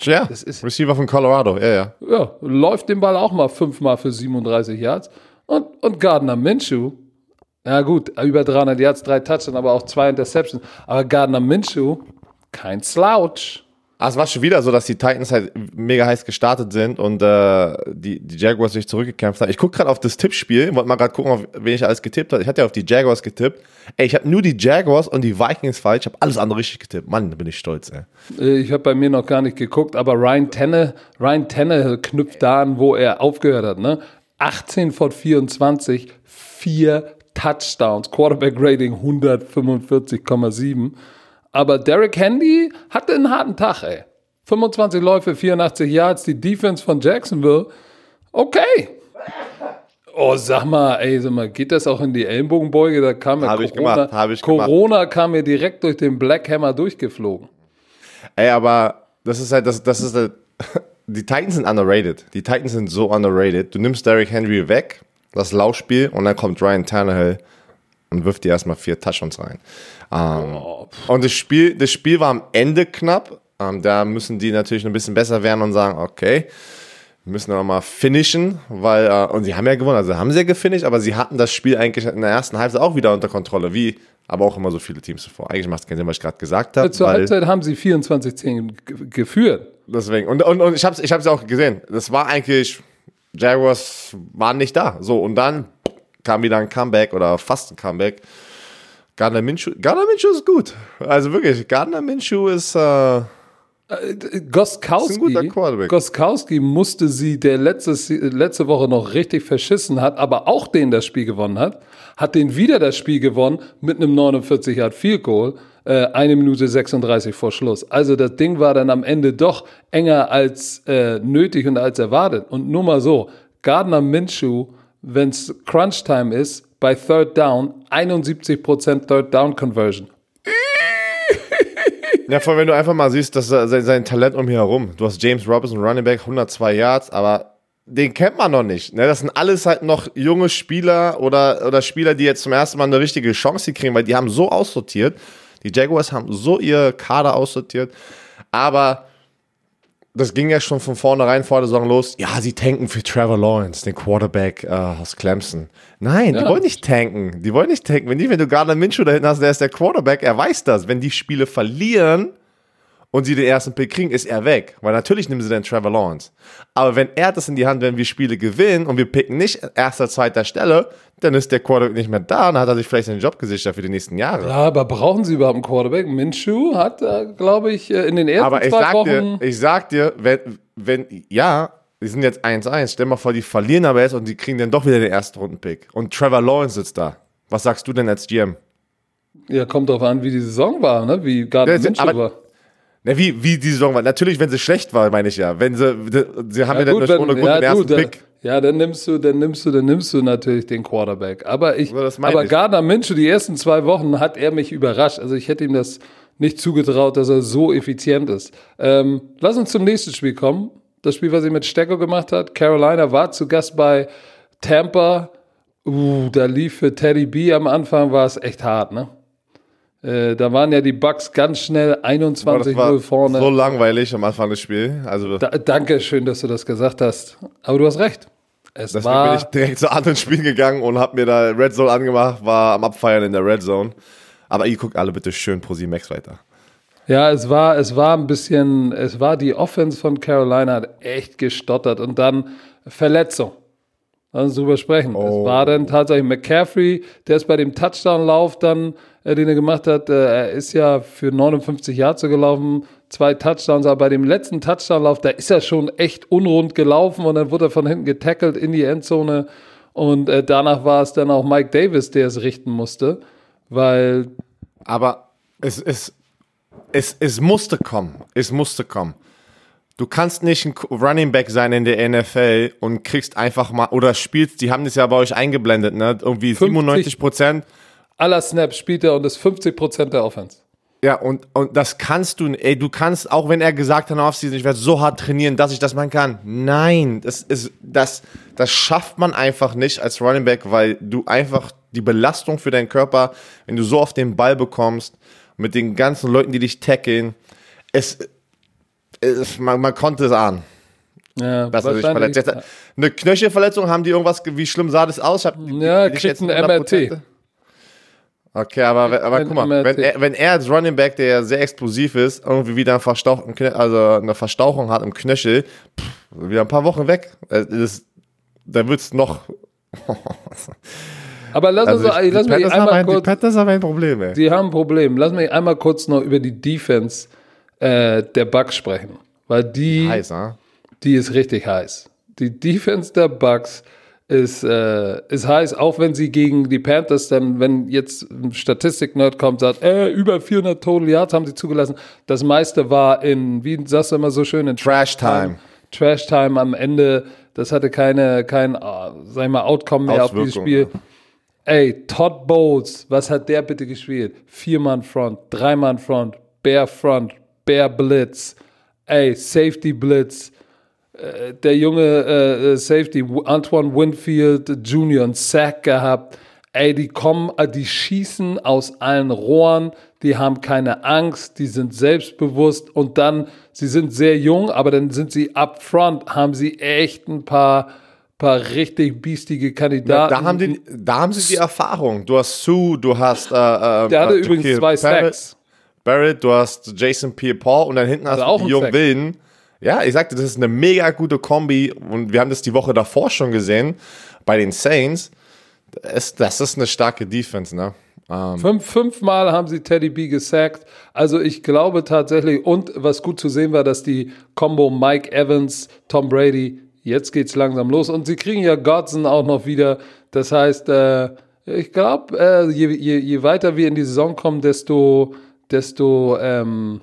Ja, das ist, Receiver von Colorado, ja, ja. Ja, läuft den Ball auch mal fünfmal für 37 Yards. Und, und Gardner Minshew, ja gut, über 300 Yards, drei Touchdowns, aber auch zwei Interceptions. Aber Gardner Minshew, kein Slouch. Ah, es war schon wieder so, dass die Titans halt mega heiß gestartet sind und äh, die, die Jaguars sich zurückgekämpft haben. Ich gucke gerade auf das Tippspiel, wollte mal gerade gucken, auf wen ich alles getippt habe. Ich hatte ja auf die Jaguars getippt. Ey, ich habe nur die Jaguars und die Vikings falsch. Ich habe alles andere richtig getippt. Mann, da bin ich stolz, ey. Äh, ich habe bei mir noch gar nicht geguckt, aber Ryan Tenne, Ryan Tenne knüpft da an, wo er aufgehört hat. Ne? 18 von 24, vier Touchdowns, Quarterback Rating 145,7. Aber Derek Handy hatte einen harten Tag, ey. 25 Läufe, 84 Yards, die Defense von Jacksonville. Okay. Oh, sag mal, ey, sag mal, geht das auch in die Ellenbogenbeuge? Da kam ja Corona, ich gemacht, habe ich Corona gemacht. kam mir direkt durch den Black Hammer durchgeflogen. Ey, aber das ist halt, das, das ist halt, <laughs> die Titans sind underrated. Die Titans sind so underrated. Du nimmst Derrick Henry weg, das Laufspiel, und dann kommt Ryan Tannehill und wirft dir erstmal vier Touchdowns rein. Ähm, oh. Und das Spiel, das Spiel war am Ende knapp. Ähm, da müssen die natürlich ein bisschen besser werden und sagen, okay, wir müssen aber mal finishen, weil, äh, und sie haben ja gewonnen, also haben sie ja gefinisht, aber sie hatten das Spiel eigentlich in der ersten Halbzeit auch wieder unter Kontrolle, wie aber auch immer so viele Teams zuvor. Eigentlich macht es keinen Sinn, was ich gerade gesagt habe. Zur Halbzeit haben sie 24-10 geführt. Deswegen. Und, und, und ich habe es ich auch gesehen. Das war eigentlich, Jaguars waren nicht da. So, und dann kam wieder ein Comeback oder fast ein Comeback. Gardner Minshew, Gardner Minshew ist gut. Also wirklich, Gardner Minshew ist. Äh, äh Goskowski, Goskowski musste sie, der letzte, letzte Woche noch richtig verschissen hat, aber auch den das Spiel gewonnen hat, hat den wieder das Spiel gewonnen mit einem 49 Yard Field Goal äh, eine Minute 36 vor Schluss. Also das Ding war dann am Ende doch enger als äh, nötig und als erwartet. Und nur mal so, Gardner Minshew, wenn es Crunch Time ist, bei Third Down 71% Third Down Conversion. Ja, vor allem, wenn du einfach mal siehst, dass sein, sein Talent um hier herum. Du hast James Robinson, Running Back, 102 Yards, aber den kennt man noch nicht. Ne? Das sind alles halt noch junge Spieler oder, oder Spieler, die jetzt zum ersten Mal eine richtige Chance kriegen, weil die haben so aussortiert. Die Jaguars haben so ihr Kader aussortiert. Aber das ging ja schon von vornherein vor der Saison los. Ja, sie tanken für Trevor Lawrence, den Quarterback äh, aus Clemson. Nein, ja. die wollen nicht tanken. Die wollen nicht tanken. Wenn, die, wenn du Gardner Minshew da hinten hast, der ist der Quarterback, er weiß das. Wenn die Spiele verlieren, und sie den ersten Pick kriegen, ist er weg. Weil natürlich nehmen sie dann Trevor Lawrence. Aber wenn er das in die Hand, wenn wir Spiele gewinnen und wir picken nicht erster, zweiter Stelle, dann ist der Quarterback nicht mehr da und dann hat er sich vielleicht seinen Job gesichert für die nächsten Jahre. Ja, aber brauchen sie überhaupt einen Quarterback? Minshew hat, glaube ich, äh, in den ersten aber ich zwei sag Wochen... Dir, ich sag dir, wenn, wenn ja, die sind jetzt 1-1. Stell mal vor, die verlieren aber jetzt und die kriegen dann doch wieder den ersten Runden-Pick. Und Trevor Lawrence sitzt da. Was sagst du denn als GM? Ja, kommt drauf an, wie die Saison war, ne? wie Gardner Minshew war. Na, wie, wie die Saison war. Natürlich, wenn sie schlecht war, meine ich ja. Wenn sie, sie haben ja, ja gut, dann ohne Grund ja, den ersten gut, Pick. Ja, dann nimmst du, dann nimmst du, dann nimmst du natürlich den Quarterback. Aber ich, also aber ich. Gardner Minshew, die ersten zwei Wochen hat er mich überrascht. Also ich hätte ihm das nicht zugetraut, dass er so effizient ist. Ähm, lass uns zum nächsten Spiel kommen. Das Spiel, was er mit Stecker gemacht hat. Carolina war zu Gast bei Tampa. Uh, da lief für Teddy B am Anfang, war es echt hart, ne? Äh, da waren ja die Bucks ganz schnell 21-0 vorne. So langweilig am Anfang des Spiels. Also da, danke schön, dass du das gesagt hast. Aber du hast recht. Es Deswegen war, bin ich direkt zu anderen Spielen gegangen und habe mir da Red Zone angemacht, war am Abfeiern in der Red Zone. Aber ihr guckt alle bitte schön pro Max weiter. Ja, es war, es war ein bisschen, es war die Offense von Carolina hat echt gestottert und dann Verletzung. Lass uns drüber sprechen. Oh. Es war dann tatsächlich McCaffrey, der ist bei dem Touchdown-Lauf dann, äh, den er gemacht hat, äh, er ist ja für 59 Yards gelaufen, zwei Touchdowns, aber bei dem letzten Touchdown-Lauf, da ist er schon echt unrund gelaufen und dann wurde er von hinten getackelt in die Endzone und äh, danach war es dann auch Mike Davis, der es richten musste, weil. Aber es, ist es, es musste kommen. Es musste kommen. Du kannst nicht ein Running Back sein in der NFL und kriegst einfach mal, oder spielst, die haben das ja bei euch eingeblendet, ne? Irgendwie 97 Prozent. Aller Snaps spielt er und ist 50 Prozent der Offense. Ja, und, und das kannst du, ey, du kannst, auch wenn er gesagt hat, Offseason, ich werde so hart trainieren, dass ich das machen kann. Nein, das ist, das, das schafft man einfach nicht als Running Back, weil du einfach die Belastung für deinen Körper, wenn du so auf den Ball bekommst, mit den ganzen Leuten, die dich tackeln. Es, es man, man konnte es ahnen. Ja, dass er sich verletzt. Jetzt, eine Knöchelverletzung, haben die irgendwas, wie schlimm sah das aus? Hab, ja, kriegt ein MRT. Okay, aber, aber guck mal, wenn er, wenn er als Running Back, der sehr explosiv ist, irgendwie wieder eine, Verstauch, also eine Verstauchung hat im Knöchel, pff, wieder ein paar Wochen weg, das, da wird's noch. <laughs> Aber lass also uns, ich, lass mich einmal ein, kurz. Die Panthers haben ein Problem, ey. Die haben ein Problem. Lass mich einmal kurz noch über die Defense äh, der Bucks sprechen. Weil die. Heiß, ne? Die ist richtig heiß. Die Defense der Bucks ist, äh, ist heiß, auch wenn sie gegen die Panthers dann, wenn jetzt ein Statistik-Nerd kommt, sagt, äh, über 400 Total Yards haben sie zugelassen. Das meiste war in, wie sagst du immer so schön, in Trash Time. Trash Time am Ende. Das hatte keine, kein, uh, sag ich mal, Outcome mehr auf dieses Spiel. Ja. Ey, Todd Bowles, was hat der bitte gespielt? Vier-Mann Front, Drei-Mann Front, Bear Front, Bear Blitz, ey, Safety Blitz. Äh, der junge äh, äh Safety Antoine Winfield Jr. einen Sack gehabt. Ey, die kommen, äh, die schießen aus allen Rohren, die haben keine Angst, die sind selbstbewusst und dann, sie sind sehr jung, aber dann sind sie up front, haben sie echt ein paar paar richtig biestige Kandidaten. Ja, da, haben die, da haben sie die Erfahrung. Du hast Sue, du hast. Äh, äh, Der hatte übrigens zwei Sacks. Barrett, du hast Jason Pierre-Paul und dann hinten also hast du die jungen Wilden. Ja, ich sagte, das ist eine mega gute Kombi und wir haben das die Woche davor schon gesehen bei den Saints. Das, das ist eine starke Defense, ne? Um. Ähm, Fünf, fünfmal haben sie Teddy B gesackt. Also ich glaube tatsächlich, und was gut zu sehen war, dass die Combo Mike Evans, Tom Brady jetzt geht's langsam los. Und sie kriegen ja Godson auch noch wieder. Das heißt, äh, ich glaube, äh, je, je, je, weiter wir in die Saison kommen, desto, desto ähm,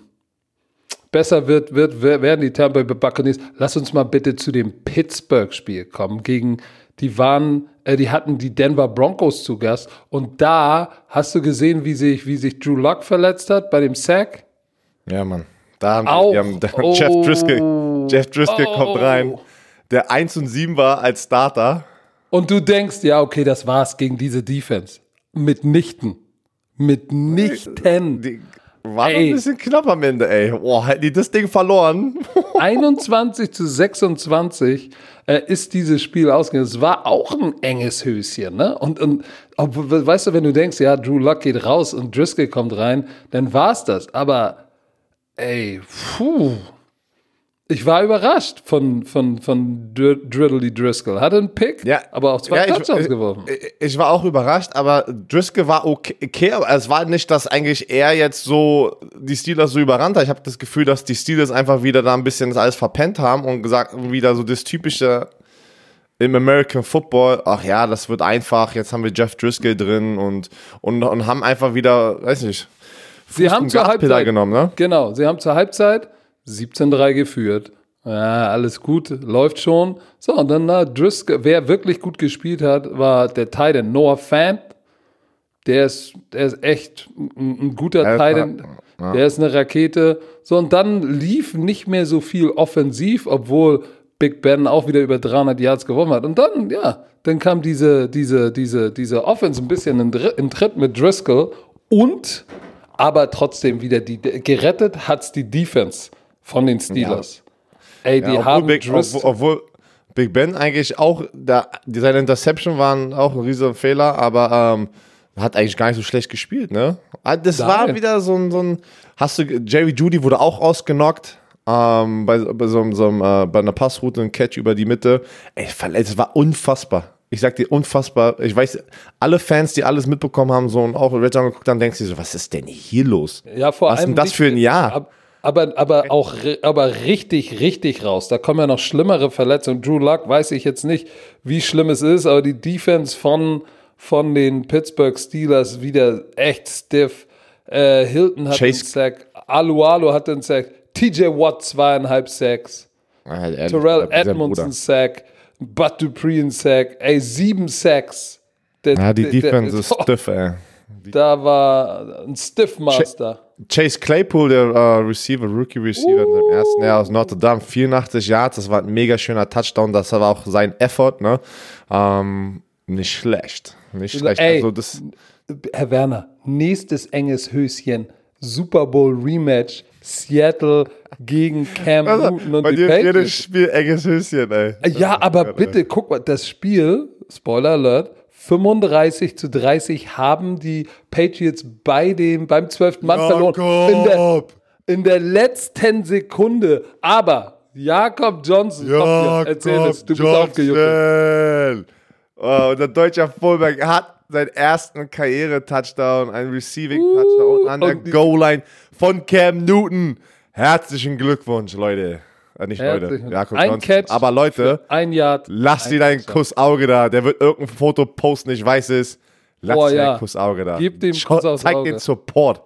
besser wird, wird, werden die Tampa Bay Buccaneers. Lass uns mal bitte zu dem Pittsburgh-Spiel kommen. Gegen die waren, äh, die hatten die Denver Broncos zu Gast. Und da hast du gesehen, wie sich, wie sich Drew Lock verletzt hat bei dem Sack. Ja, Mann. Da haben, Auch, die, haben oh, Jeff Driscoll, Jeff Driscoll oh, kommt rein der 1 und 7 war als Starter. Und du denkst, ja, okay, das war's gegen diese Defense. Mitnichten. Mitnichten. Die war ey. ein bisschen knapp am Ende, ey. Boah, hätten die das Ding verloren. <laughs> 21 zu 26 äh, ist dieses Spiel ausgegangen. Es war auch ein enges Höschen, ne? Und, und ob, weißt du, wenn du denkst, ja, Drew Luck geht raus und Driscoll kommt rein, dann war's das. Aber, ey, puh. Ich war überraskt von, von, von Driddly Driscoll. Hatte einen Pick, ja, aber auch zwei ja, Touchdowns ich, geworfen. Ich, ich, war auch überrascht, aber Driscoll war okay. Aber es war nicht, dass eigentlich er jetzt so die Steelers so überrannt hat. Ich habe das Gefühl, dass die Steelers einfach wieder da ein bisschen das alles verpennt haben und gesagt, wieder so das typische im American Football, ach ja, das wird einfach, jetzt haben wir Jeff Driscoll drin und, und, und haben einfach wieder, weiß nicht, sie haben zur Halbzeit genommen, ne? Genau, sie haben zur Halbzeit 17-3 geführt. Ja, alles gut, läuft schon. So, und dann na, Driscoll, wer wirklich gut gespielt hat, war der Titan Noah Fant. Der ist, der ist echt ein, ein guter ja, Titan. Ja. Der ist eine Rakete. So, und dann lief nicht mehr so viel offensiv, obwohl Big Ben auch wieder über 300 Yards gewonnen hat. Und dann, ja, dann kam diese, diese, diese, diese Offense ein bisschen in, in Tritt mit Driscoll und aber trotzdem wieder die, gerettet hat's die Defense von den Steelers. Ja. Ey, die ja, haben Big, obwohl, obwohl, Big Ben eigentlich auch, da, seine Interception waren auch ein riesiger Fehler, aber ähm, hat eigentlich gar nicht so schlecht gespielt, ne? Ah, das Nein. war wieder so ein, so ein, hast du, Jerry Judy wurde auch ausgenockt, ähm, bei, bei so, so äh, bei einer Passroute, ein Catch über die Mitte. Ey, es war unfassbar. Ich sag dir, unfassbar. Ich weiß, alle Fans, die alles mitbekommen haben, so und auch Red Zone geguckt haben, denkst du so, was ist denn hier los? Ja, vor was allem. Was ist denn das für ein Jahr? Aber, aber auch aber richtig, richtig raus. Da kommen ja noch schlimmere Verletzungen. Drew Luck weiß ich jetzt nicht, wie schlimm es ist, aber die Defense von, von den Pittsburgh Steelers wieder echt stiff. Äh, Hilton hat Chase. einen Sack, Alualo hat einen Sack, TJ Watt zweieinhalb Sacks, ja, Terrell Edmondson Sack. Bud Dupree in Sack. Ey, sieben Sacks. Der, ja, die der, Defense der, ist <laughs> stiff, ey. Da war ein Stiffmaster. Chase Claypool, der uh, Receiver, Rookie Receiver uh. im ersten Jahr aus Notre Dame, 84 Yards, das war ein mega schöner Touchdown, das war auch sein Effort, ne? Ähm, nicht schlecht, nicht schlecht. Ey, also das Herr Werner, nächstes enges Höschen, Super Bowl Rematch, Seattle gegen Cam also, Newton und bei die dir jedes Spiel enges Höschen, ey. Ja, aber bitte, guck mal, das Spiel, Spoiler Alert, 35 zu 30 haben die Patriots bei dem, beim 12. Mann Jakob. verloren. In der, in der letzten Sekunde. Aber Jakob Johnson, Jakob erzähl es, du Johnson. bist aufgejuckt. Oh, und der deutsche Fullback hat seinen ersten Karriere-Touchdown, einen Receiving-Touchdown uh, an der Goal-Line von Cam Newton. Herzlichen Glückwunsch, Leute. Äh, nicht Leute, Jakob ein Catch Aber Leute, ein Yard, lass dir deinen Kussauge da. Der wird irgendein Foto posten, ich weiß es. Lass dir ja. dein Kussauge da. Gib dem Kuss aufs Zeig den Support.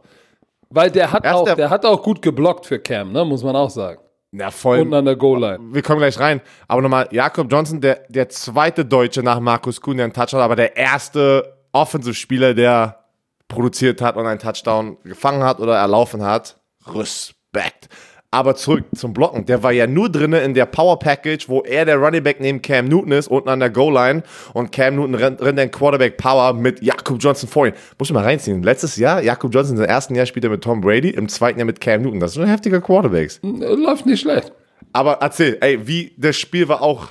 Weil der hat, auch, der, der hat auch gut geblockt für Cam, ne? muss man auch sagen. Ja, voll. Und an der Goal-Line. Wir kommen gleich rein. Aber nochmal, Jakob Johnson, der, der zweite Deutsche nach Markus Kuhn, der einen Touchdown, aber der erste Offensive-Spieler, der produziert hat und einen Touchdown gefangen hat oder erlaufen hat. Respekt. Aber zurück zum Blocken. Der war ja nur drinne in der Power Package, wo er der Running Back neben Cam Newton ist, unten an der Goal-Line. Und Cam Newton rennt, rennt den Quarterback Power mit Jakob Johnson vor ihm. Muss ich mal reinziehen. Letztes Jahr, Jakob Johnson im ersten Jahr spielt er mit Tom Brady, im zweiten Jahr mit Cam Newton. Das sind heftige Quarterbacks. Läuft nicht schlecht. Aber erzähl, ey, wie das Spiel war auch.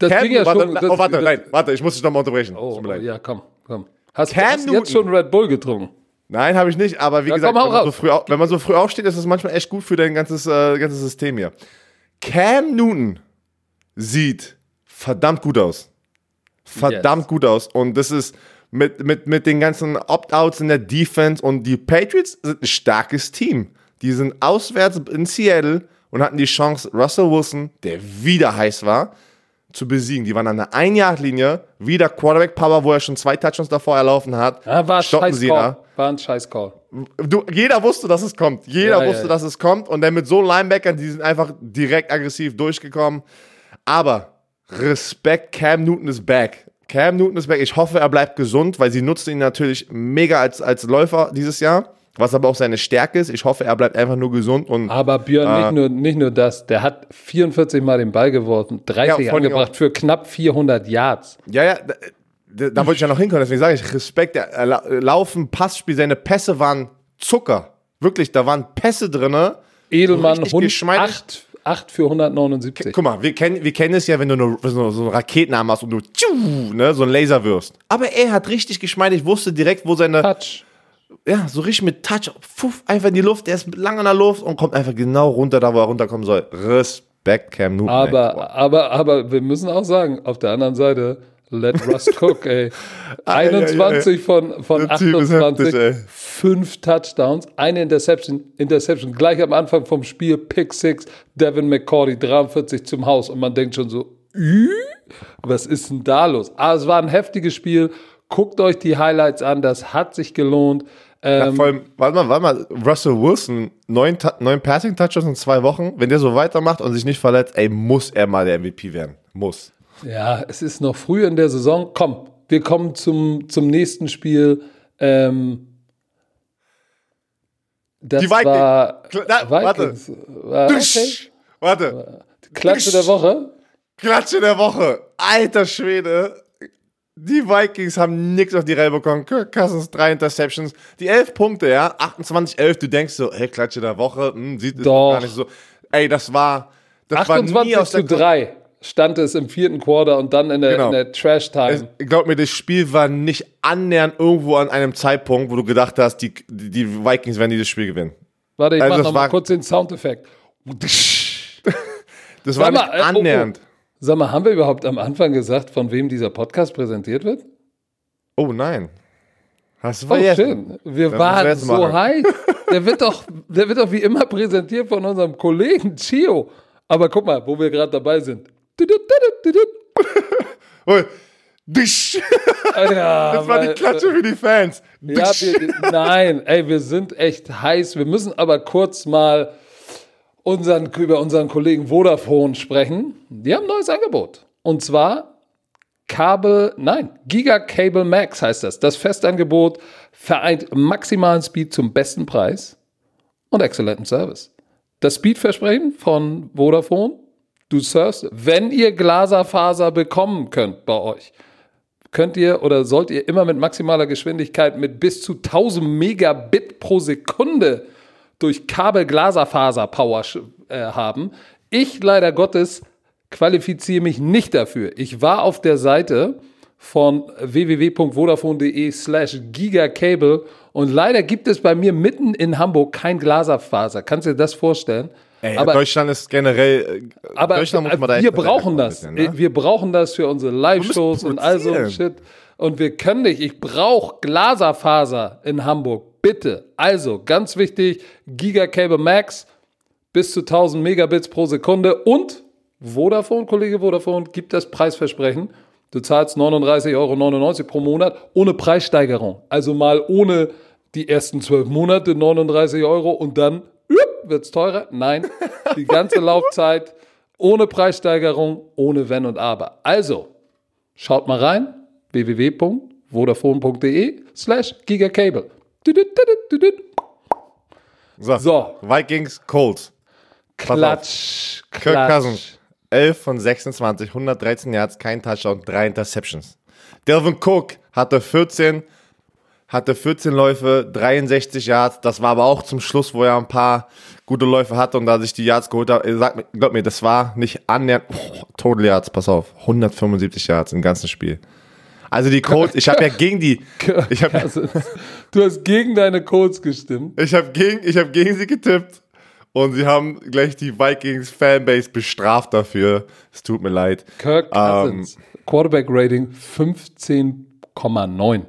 Das Cam, ja warte, schon, das, oh, warte, das, nein, warte, ich muss dich nochmal unterbrechen. Oh, ja, komm, komm. Hast, hast du jetzt schon Red Bull getrunken? Nein, habe ich nicht, aber wie ja, gesagt, wenn man, so früh, wenn man, so früh, aufsteht, ist das manchmal echt gut für dein ganzes, äh, ganzes System hier. Cam Newton sieht verdammt gut aus. Verdammt yes. gut aus. Und das ist mit, mit, mit den ganzen Opt-outs in der Defense und die Patriots sind ein starkes Team. Die sind auswärts in Seattle und hatten die Chance, Russell Wilson, der wieder heiß war, zu besiegen. Die waren an der Ein-Yard-Linie, wieder Quarterback-Power, wo er schon zwei Touchdowns davor erlaufen hat. Ja, war Stoppen sie da. War ein scheiß Call. Du, jeder wusste, dass es kommt. Jeder ja, wusste, ja, dass es kommt. Und dann mit so Linebackern, die sind einfach direkt aggressiv durchgekommen. Aber Respekt, Cam Newton ist back. Cam Newton ist back. Ich hoffe, er bleibt gesund, weil sie nutzte ihn natürlich mega als, als Läufer dieses Jahr was aber auch seine Stärke ist. Ich hoffe, er bleibt einfach nur gesund und. Aber Björn, äh, nicht, nur, nicht nur das, der hat 44 Mal den Ball geworfen, 30 ja, angebracht für knapp 400 Yards. Ja, ja, da, da, wollte ich ja noch hinkommen, deswegen sage ich Respekt. Äh, Laufen, Passspiel, seine Pässe waren Zucker. Wirklich, da waren Pässe drin. Edelmann, so 8, 8 für 179. Guck mal, wir kennen, wir kennen es ja, wenn du nur, so, einen Raketenarm hast und du tschuh, ne, so einen Laser wirst. Aber er hat richtig geschmeidig, wusste direkt, wo seine. Touch ja, so richtig mit Touch, pfuff, einfach in die Luft, der ist lang an der Luft und kommt einfach genau runter, da wo er runterkommen soll. Respekt, Cam Newton. Aber, aber, aber wir müssen auch sagen, auf der anderen Seite, let Rust cook, ey. <laughs> 21 von, von 28, heftig, fünf Touchdowns, eine Interception, Interception gleich am Anfang vom Spiel, Pick 6, Devin McCordy, 43 zum Haus und man denkt schon so, was ist denn da los? Aber ah, es war ein heftiges Spiel. Guckt euch die Highlights an, das hat sich gelohnt. Ähm, ja, vor allem, warte mal, warte mal, Russell Wilson, neun, neun Passing-Touchdowns in zwei Wochen, wenn der so weitermacht und sich nicht verletzt, ey, muss er mal der MVP werden. Muss. Ja, es ist noch früh in der Saison. Komm, wir kommen zum, zum nächsten Spiel. Ähm, Das Die Vikings. war Na, warte. Vikings. War, okay. Warte. Klatsche der Woche. Klatsche der Woche. Alter Schwede. Die Vikings haben nichts auf die Reihe bekommen. Kirk Cousins, drei Interceptions. Die elf Punkte, ja. 28-11. Du denkst so, hey, Klatsche der Woche. Hm, sieht Doch. gar nicht so. Ey, das war, das war nie 28 aus der zu 3 stand es im vierten Quarter und dann in der, Genau. der Trash-Time. Glaub mir, das Spiel war nicht annähernd irgendwo an einem Zeitpunkt, wo du gedacht hast, die, die die Vikings werden dieses Spiel gewinnen. Warte, ich also mach noch mal kurz den Soundeffekt. <laughs> Das war mal, nicht äh, oh, oh. annähernd. Sag mal, haben wir überhaupt am Anfang gesagt, von wem dieser Podcast präsentiert wird? Oh nein. Hast du Oh, vergessen? schön. Wir Das waren so heiß. <laughs> Der wird, doch, der wird doch wie immer präsentiert von unserem Kollegen Chio. Aber guck mal, wo wir gerade dabei sind. <laughs> Oh, Disch. Ja, Das war die Klatsche für die Fans. Ja, wir, nein, ey, wir sind echt heiß. Wir müssen aber kurz mal unseren, über unseren Kollegen Vodafone sprechen. Die haben ein neues Angebot. Und zwar Kabel, nein, Giga Cable Max heißt das. Das Festangebot vereint maximalen Speed zum besten Preis und exzellenten Service. Das Speedversprechen von Vodafone, du surfst, wenn ihr Glaserfaser bekommen könnt bei euch, könnt ihr oder sollt ihr immer mit maximaler Geschwindigkeit mit bis zu 1000 Megabit pro Sekunde durch Kabel-Glaserfaser-Power äh, haben. Ich leider Gottes qualifiziere mich nicht dafür. Ich war auf der Seite von www.vodafone.de slash gigacable und leider gibt es bei mir mitten in Hamburg kein Glaserfaser. Kannst du dir das vorstellen? Ey, aber Deutschland ist generell. äh, aber Deutschland muss man da wir brauchen das. bisschen, ne? Wir brauchen das für unsere Live-Shows und all so. Shit. Und wir können nicht. Ich brauche Glaserfaser in Hamburg. Bitte. Also, ganz wichtig, Gigacable Max bis zu 1000 Megabits pro Sekunde und Vodafone, Kollege Vodafone, gibt das Preisversprechen. Du zahlst 39,99 Euro pro Monat ohne Preissteigerung. Also mal ohne die ersten zwölf Monate 39 Euro und dann wird es teurer. Nein, die ganze Laufzeit ohne Preissteigerung, ohne Wenn und Aber. Also, schaut mal rein, www.vodafone.de slash gigacable. So. So. Vikings, Colts. auf. Klatsch, Kirk klatsch. Cousins. 11 von 26, 113 Yards, kein Touchdown, drei Interceptions. Delvin Cook hatte 14, hatte 14 Läufe, 63 Yards. Das war aber auch zum Schluss, wo er ein paar gute Läufe hatte und da sich die Yards geholt hat. Sag mir, glaub mir, das war nicht annähernd. Oh, Total Yards, pass auf. 175 Yards im ganzen Spiel. Also die Colts, ich habe ja gegen die, <laughs> ich habe Cousins. Du hast gegen deine Colts gestimmt. ich hab gegen, ich hab gegen sie getippt und sie haben gleich die Vikings Fanbase bestraft dafür. Es tut mir leid. Kirk Cousins. Quarterback Rating 15,9.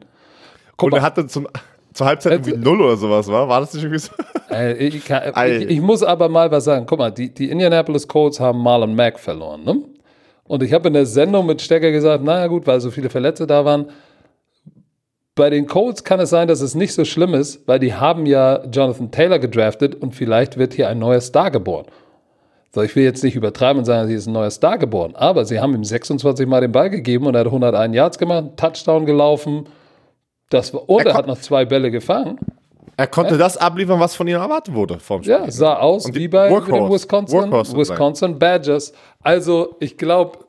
Guck Und er hatte zum, zur Halbzeit irgendwie null oder sowas, war? War das nicht irgendwie so? äh, ich, kann, ich, ich muss aber mal was sagen. Guck mal, die, die Indianapolis Colts haben Marlon Mack verloren. Ne? Und ich habe in der Sendung mit Stecker gesagt, naja gut, weil so viele Verletzte da waren. Bei den Colts kann es sein, dass es nicht so schlimm ist, weil die haben ja Jonathan Taylor gedraftet und vielleicht wird hier ein neuer Star geboren. So, ich will jetzt nicht übertreiben und sagen, hier ist ein neuer Star geboren, aber sie haben ihm 26 Mal den Ball gegeben und er hat 101 Yards gemacht, Touchdown gelaufen. Das war, und Er er, hat noch zwei Bälle gefangen. Er konnte das abliefern, was von ihm erwartet wurde vom Spiel. Ja, sah aus Und wie bei Workhorse. den Wisconsin, Workhorse. Wisconsin Badgers. Also, ich glaube,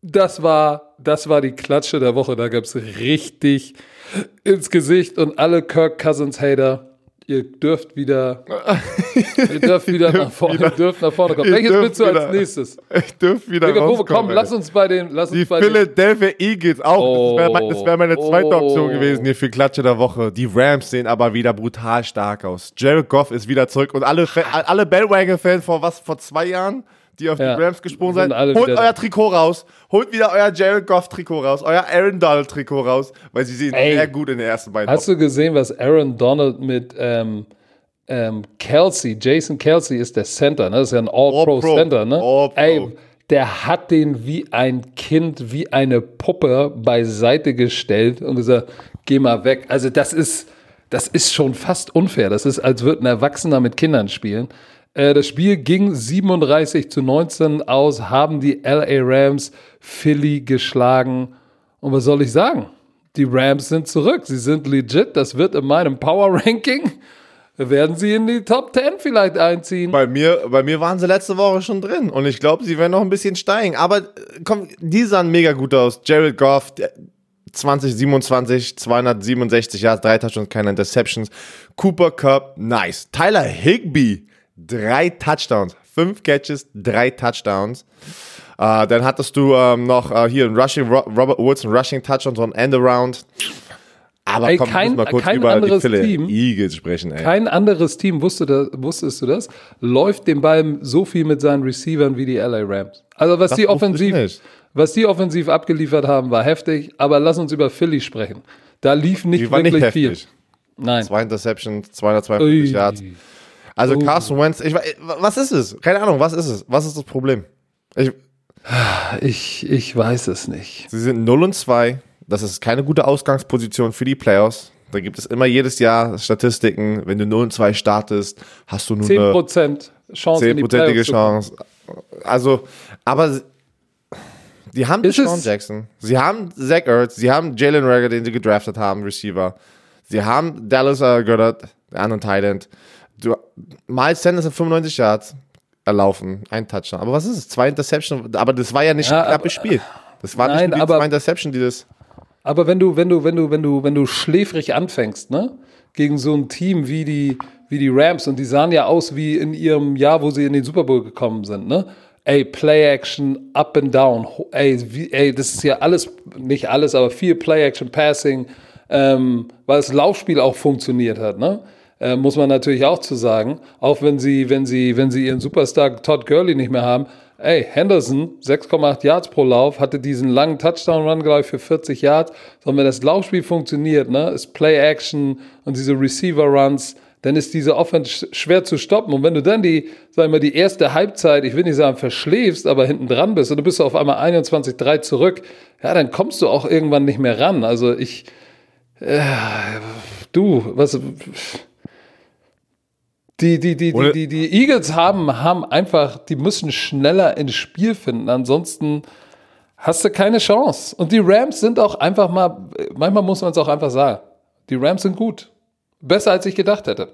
das war, das war die Klatsche der Woche. Da gab es richtig ins Gesicht und alle Kirk Cousins Hater. <laughs> Ihr dürft wieder, ihr dürft wieder nach vorne, wieder- ihr dürft nach vorne kommen. Welches willst du als nächstes? <laughs> Ich dürfte wieder Digga, rauskommen. komm, ey. lass uns bei den, lass uns die bei den, Philadelphia Eagles auch. das wäre mein, wär meine zweite Oh. Option gewesen hier für Klatsche der Woche. Die Rams sehen aber wieder brutal stark aus. Jared Goff ist wieder zurück und alle, alle Bandwagon-Fans vor was, vor zwei Jahren, die auf Ja. die Rams gesprungen Sind holt euer. Trikot raus. Holt wieder euer Jared Goff-Trikot raus, euer Aaron Donald-Trikot raus, weil sie sehen Ey. sehr gut in den ersten beiden Hast du gesehen, was Aaron Donald mit ähm, ähm, Kelsey, Jason Kelsey ist der Center, ne? Das ist ja ein All-Pro All-Pro. Center, ne? All-Pro. Ey, der hat den wie ein Kind, wie eine Puppe beiseite gestellt und gesagt, geh mal weg. Also das ist, das ist schon fast unfair. Das ist, als würde ein Erwachsener mit Kindern spielen. Äh, das Spiel ging 37 zu 19 aus, haben die LA Rams Philly geschlagen. Und was soll ich sagen? Die Rams sind zurück. Sie sind legit. Das wird in meinem Power Ranking <laughs> werden sie in die Top 10 vielleicht einziehen. Bei mir, bei mir waren sie letzte Woche schon drin und ich glaube, sie werden noch ein bisschen steigen. Aber äh, komm, die sahen mega gut aus. Jared Goff, 2027, 267 Yards, drei Touchdowns, keine Interceptions. Cooper Cup, nice. Tyler Higby, drei Touchdowns, fünf Catches, drei Touchdowns. Uh, dann hattest du ähm, noch uh, hier ein Rushing, Robert Woods, ein Rushing Touchdown, so ein Endaround. Aber ey, komm, kein, mal kurz kein über anderes die Team, Eagles sprechen. Ey. Kein anderes Team, wusste das, wusstest du das, läuft den Ball so viel mit seinen Receivern wie die LA Rams. Also was das die offensiv, was die offensiv abgeliefert haben, war heftig. Aber lass uns über Philly sprechen. Da lief nicht wirklich nicht viel. Nein. Zwei Interceptions, 252 Yards. Also oh. Carson Wentz, ich, was ist es? Keine Ahnung, was ist es? Was ist das Problem? Ich, ich, ich weiß es nicht. Sie sind 0 und 2 das ist keine gute Ausgangsposition für die Playoffs. Da gibt es immer jedes Jahr Statistiken. Wenn du 0 und 2 startest, hast du nur 10% eine Chance 10%ige Chance. Also, aber die haben ist Sean Jackson. Sie haben Zach Ertz. Sie haben Jalen Rager, den sie gedraftet haben, Receiver. Sie haben Dallas uh, Goddard, der andere Tight Du, Miles Sanders hat 95 Yards erlaufen, ein Touchdown. Aber was ist es? Zwei Interceptions. Aber das war ja nicht ja, ein knappes Spiel. Das war nein, nicht aber, zwei Interceptions, die das. Aber wenn du, wenn du, wenn du, wenn du, wenn du schläfrig anfängst, ne? Gegen so ein Team wie die, wie die Rams und die sahen ja aus wie in ihrem Jahr, wo sie in den Super Bowl gekommen sind, ne? Ey, Play Action, up and down. Ey, wie, ey das ist ja alles, nicht alles, aber viel Play Action, Passing, ähm, weil das Laufspiel auch funktioniert hat, ne? Äh, muss man natürlich auch zu sagen. Auch wenn sie, wenn sie, wenn sie ihren Superstar Todd Gurley nicht mehr haben, ey, Henderson, 6,8 Yards pro Lauf, hatte diesen langen Touchdown-Run, glaube ich, für 40 Yards. So, wenn das Laufspiel funktioniert, ne, ist Play-Action und diese Receiver-Runs, dann ist diese Offense schwer zu stoppen. Und wenn du dann die, sag ich mal, die erste Halbzeit, ich will nicht sagen verschläfst, aber hinten dran bist und du bist auf einmal 21-3 zurück, ja, dann kommst du auch irgendwann nicht mehr ran. Also ich, äh, du, was, die, die, die, die, die, die Eagles haben, haben einfach, die müssen schneller ins Spiel finden. Ansonsten hast du keine Chance. Und die Rams sind auch einfach mal, manchmal muss man es auch einfach sagen, die Rams sind gut. Besser als ich gedacht hätte.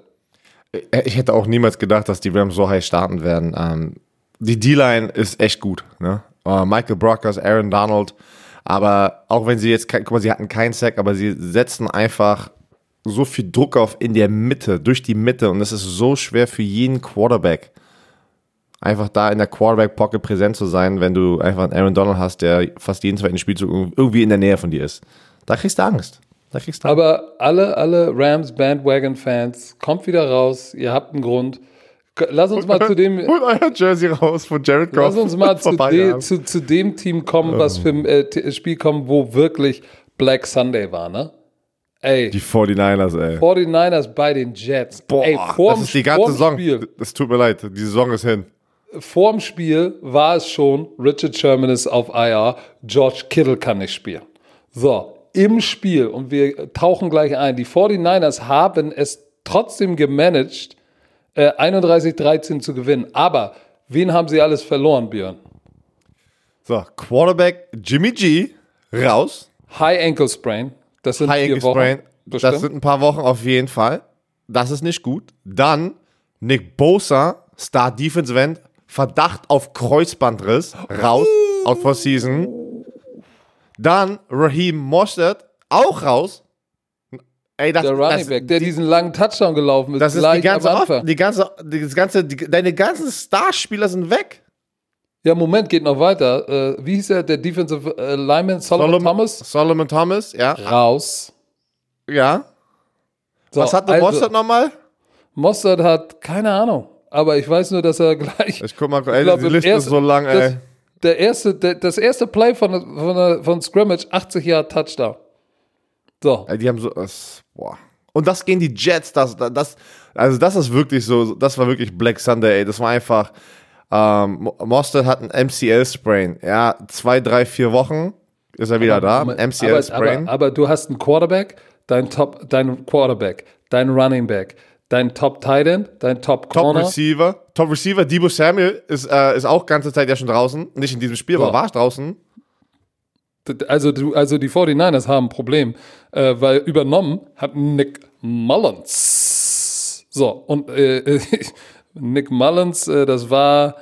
Äh, ich hätte auch niemals gedacht, dass die Rams so heiß starten werden. Ähm, die D-Line ist echt gut. Ne? Uh, Michael Brockers, Aaron Donald. Aber auch wenn sie jetzt, guck mal, sie hatten keinen Sack, aber sie setzen einfach so viel Druck auf in der Mitte, durch die Mitte und es ist so schwer für jeden Quarterback, einfach da in der Quarterback-Pocket präsent zu sein, wenn du einfach einen Aaron Donald hast, der fast jeden zweiten Spielzug irgendwie in der Nähe von dir ist. Da kriegst du Angst. Da kriegst du Angst. Aber alle, alle Rams Bandwagon-Fans, kommt wieder raus, ihr habt einen Grund. Lass uns mal zu dem. Holt euer Jersey raus von Jared Goff. Lass uns mal <laughs> zu, de, zu, zu, dem Team kommen, was für ein äh, Spiel kommt, wo wirklich Black Sunday war, ne? Ey. Die 49ers, ey. 49ers bei den Jets. Boah, ey, das ist die ganze Saison. Spiel, das tut mir leid, die Saison ist hin. Vorm Spiel war es schon, Richard Sherman ist auf IR, George Kittle kann nicht spielen. So, im Spiel, und wir tauchen gleich ein, die 49ers haben es trotzdem gemanagt, äh, 31-13 zu gewinnen. Aber wen haben sie alles verloren, Björn? So, Quarterback Jimmy G raus. High Ankle Sprain. Das sind High vier Wochen. Das sind ein paar Wochen auf jeden Fall. Das ist nicht gut. Dann Nick Bosa, Star Defense End, Verdacht auf Kreuzbandriss, raus, out for season. Dann Raheem Mostert, auch raus. Ey, das, der Running Back, der die, diesen langen Touchdown gelaufen ist. Das ist die ganze, die ganze, die ganze, die, deine ganzen Starspieler sind weg. Ja, Moment, geht noch weiter. Äh, wie hieß er, der Defensive äh, Lineman Solomon, Solomon, Thomas? Solomon Thomas, ja. Raus. Ja. So, Was hat der also, Mostert nochmal? Mostert hat keine Ahnung. Aber ich weiß nur, dass er gleich. Ich guck mal, ey, glaub, die Liste erste, ist so lang, ey. Das, der erste, der, das erste Play von, von, von Scrimmage, 80 Jahre Touchdown. So. Ey, die haben so. Boah. Und das gehen die Jets, das, das, also das ist wirklich so, das war wirklich Black Sunday, ey. Das war einfach ähm, Mostert hat einen MCL-Sprain. Ja, zwei, drei, vier Wochen ist er wieder aber, da. MCL-Sprain. Aber, aber, aber, du hast einen Quarterback, dein Top, dein Quarterback, dein Running Back, dein Top Tight End, dein Top Corner. Top Receiver. Top Receiver, Debo Samuel ist, äh, ist auch ganze Zeit ja schon draußen. Nicht in diesem Spiel, so. aber war draußen. Also, du, also die 49ers haben ein Problem, äh, weil übernommen hat Nick Mullins. So, und äh, <laughs> Nick Mullins, äh, das war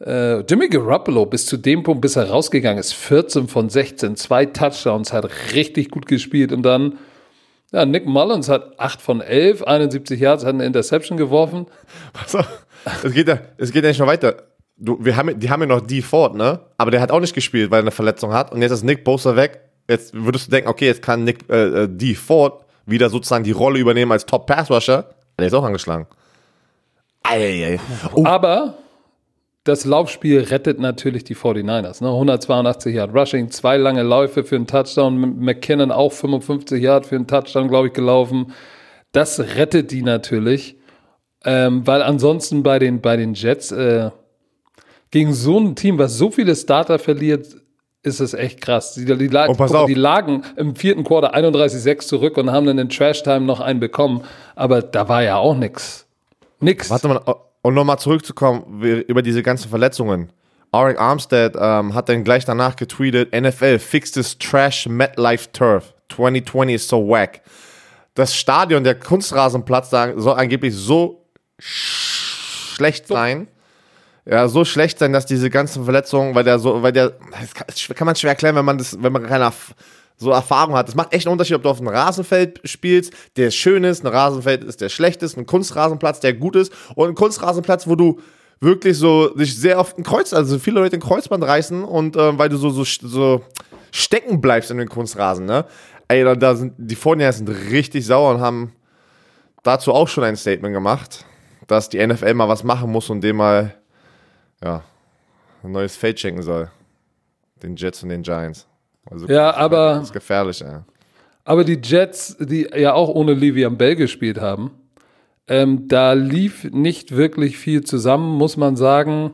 äh, Jimmy Garoppolo bis zu dem Punkt, bis er rausgegangen ist, 14 von 16, zwei Touchdowns, hat richtig gut gespielt und dann ja, Nick Mullins hat 8 von 11, 71 Yards, hat eine Interception geworfen. <laughs> Pass auf, es geht ja, es geht ja nicht noch weiter. Du, wir haben, die haben ja noch D Ford, ne? Aber der hat auch nicht gespielt, weil er eine Verletzung hat. Und jetzt ist Nick Bosa weg. Jetzt würdest du denken, okay, jetzt kann Nick äh, äh D Ford wieder sozusagen die Rolle übernehmen als Top Pass Rusher. Der ist auch angeschlagen. Ei. Oh. Aber das Laufspiel rettet natürlich die 49ers. Ne? 182 Yard Rushing, zwei lange Läufe für einen Touchdown. McKinnon auch 55 Yard für einen Touchdown, glaube ich, gelaufen. Das rettet die natürlich. Ähm, weil ansonsten bei den, bei den Jets äh, gegen so ein Team, was so viele Starter verliert, ist es echt krass. Die, die, die, oh, die lagen im vierten Quarter 31-6 zurück und haben dann in Trash-Time noch einen bekommen. Aber da war ja auch nichts. Nix. Warte mal, und nochmal zurückzukommen über diese ganzen Verletzungen. Arik Armstead ähm, hat dann gleich danach getweetet, NFL fixed this trash MetLife Turf. 2020 is so whack. Das Stadion, der Kunstrasenplatz da soll angeblich so schlecht sein. Ja, so schlecht sein, dass diese ganzen Verletzungen, weil der so, weil der, das kann man schwer erklären, wenn man das, wenn man keiner so Erfahrung hat. Es macht echt einen Unterschied, ob du auf einem Rasenfeld spielst, der schön ist, ein Rasenfeld ist, der schlecht ist, ein Kunstrasenplatz, der gut ist und ein Kunstrasenplatz, wo du wirklich so dich sehr oft ein Kreuz, also viele Leute ein Kreuzband reißen und äh, weil du so, so, so stecken bleibst in den Kunstrasen, ne? Ey, da, da sind die Vornier sind richtig sauer und haben dazu auch schon ein Statement gemacht, dass die NFL mal was machen muss und dem mal ja, ein neues Feld schenken soll. Den Jets und den Giants. Also ja, aber. Das ist gefährlich, ja. Aber die Jets, die ja auch ohne Livian Bell gespielt haben, ähm, da lief nicht wirklich viel zusammen, muss man sagen.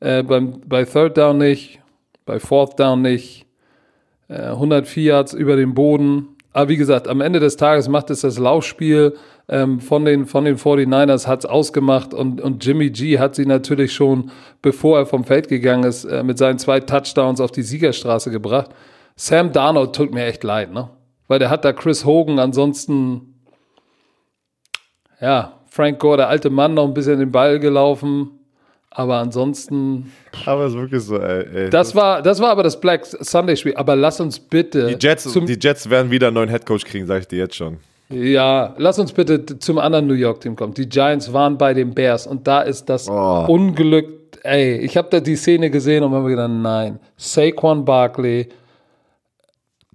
Äh, beim, bei Third Down nicht, bei Fourth Down nicht. Äh, 104 Yards über den Boden. Aber wie gesagt, am Ende des Tages macht es das Laufspiel ähm, von, den, von den 49ers hat es ausgemacht und, und Jimmy G hat sie natürlich schon, bevor er vom Feld gegangen ist, äh, mit seinen zwei Touchdowns auf die Siegerstraße gebracht. Sam Darnold tut mir echt leid, ne? Weil der hat da Chris Hogan, ansonsten, ja, Frank Gore, der alte Mann, noch ein bisschen den Ball gelaufen. Aber ansonsten. Aber es ist wirklich so, ey. ey. Das, war, das war aber das Black Sunday-Spiel. Aber lass uns bitte. Die Jets, die Jets werden wieder einen neuen Headcoach kriegen, sag ich dir jetzt schon. Ja, lass uns bitte zum anderen New York-Team kommen. Die Giants waren bei den Bears und da ist das oh. Unglück. Ey, ich habe da die Szene gesehen und habe gedacht, nein. Saquon Barkley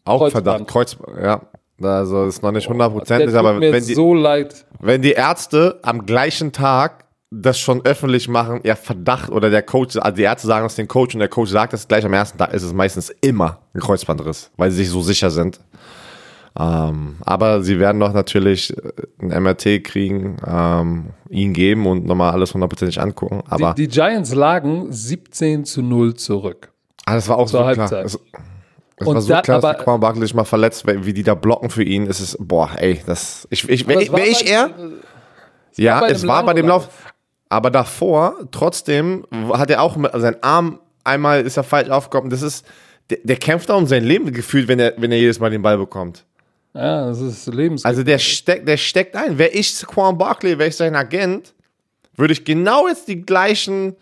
auch Kreuzband. Verdacht, Kreuz, ja. Also ist noch nicht hundertprozentig, aber wenn die, so leid. wenn die Ärzte am gleichen Tag das schon öffentlich machen, ja Verdacht oder der Coach, also die Ärzte sagen das den Coach und der Coach sagt das gleich am ersten Tag, ist es meistens immer ein Kreuzbandriss, weil sie sich so sicher sind. Ähm, aber sie werden doch natürlich ein MRT kriegen, ähm, ihn geben und nochmal alles hundertprozentig angucken. Aber die, die, Giants lagen 17 zu 0 zurück. Ah, das war auch Zur so Halbzeit. klar. Es und war so da, klar, dass Quan Barkley sich mal verletzt, wie die da blocken für ihn. ist Es boah, ey, das, ich, ich, wäre wär ich er? Ja, es war bei dem Lauf. Aber davor, trotzdem, hat er auch seinen Arm einmal ist er falsch aufgekommen. Das ist, der, der kämpft auch um sein Leben gefühlt, wenn er, wenn er jedes Mal den Ball bekommt. Ja, das ist Lebens. Also der steckt, der steckt ein. Wäre ich Quan Barkley, wäre ich sein Agent, würde ich genau jetzt die gleichen äh,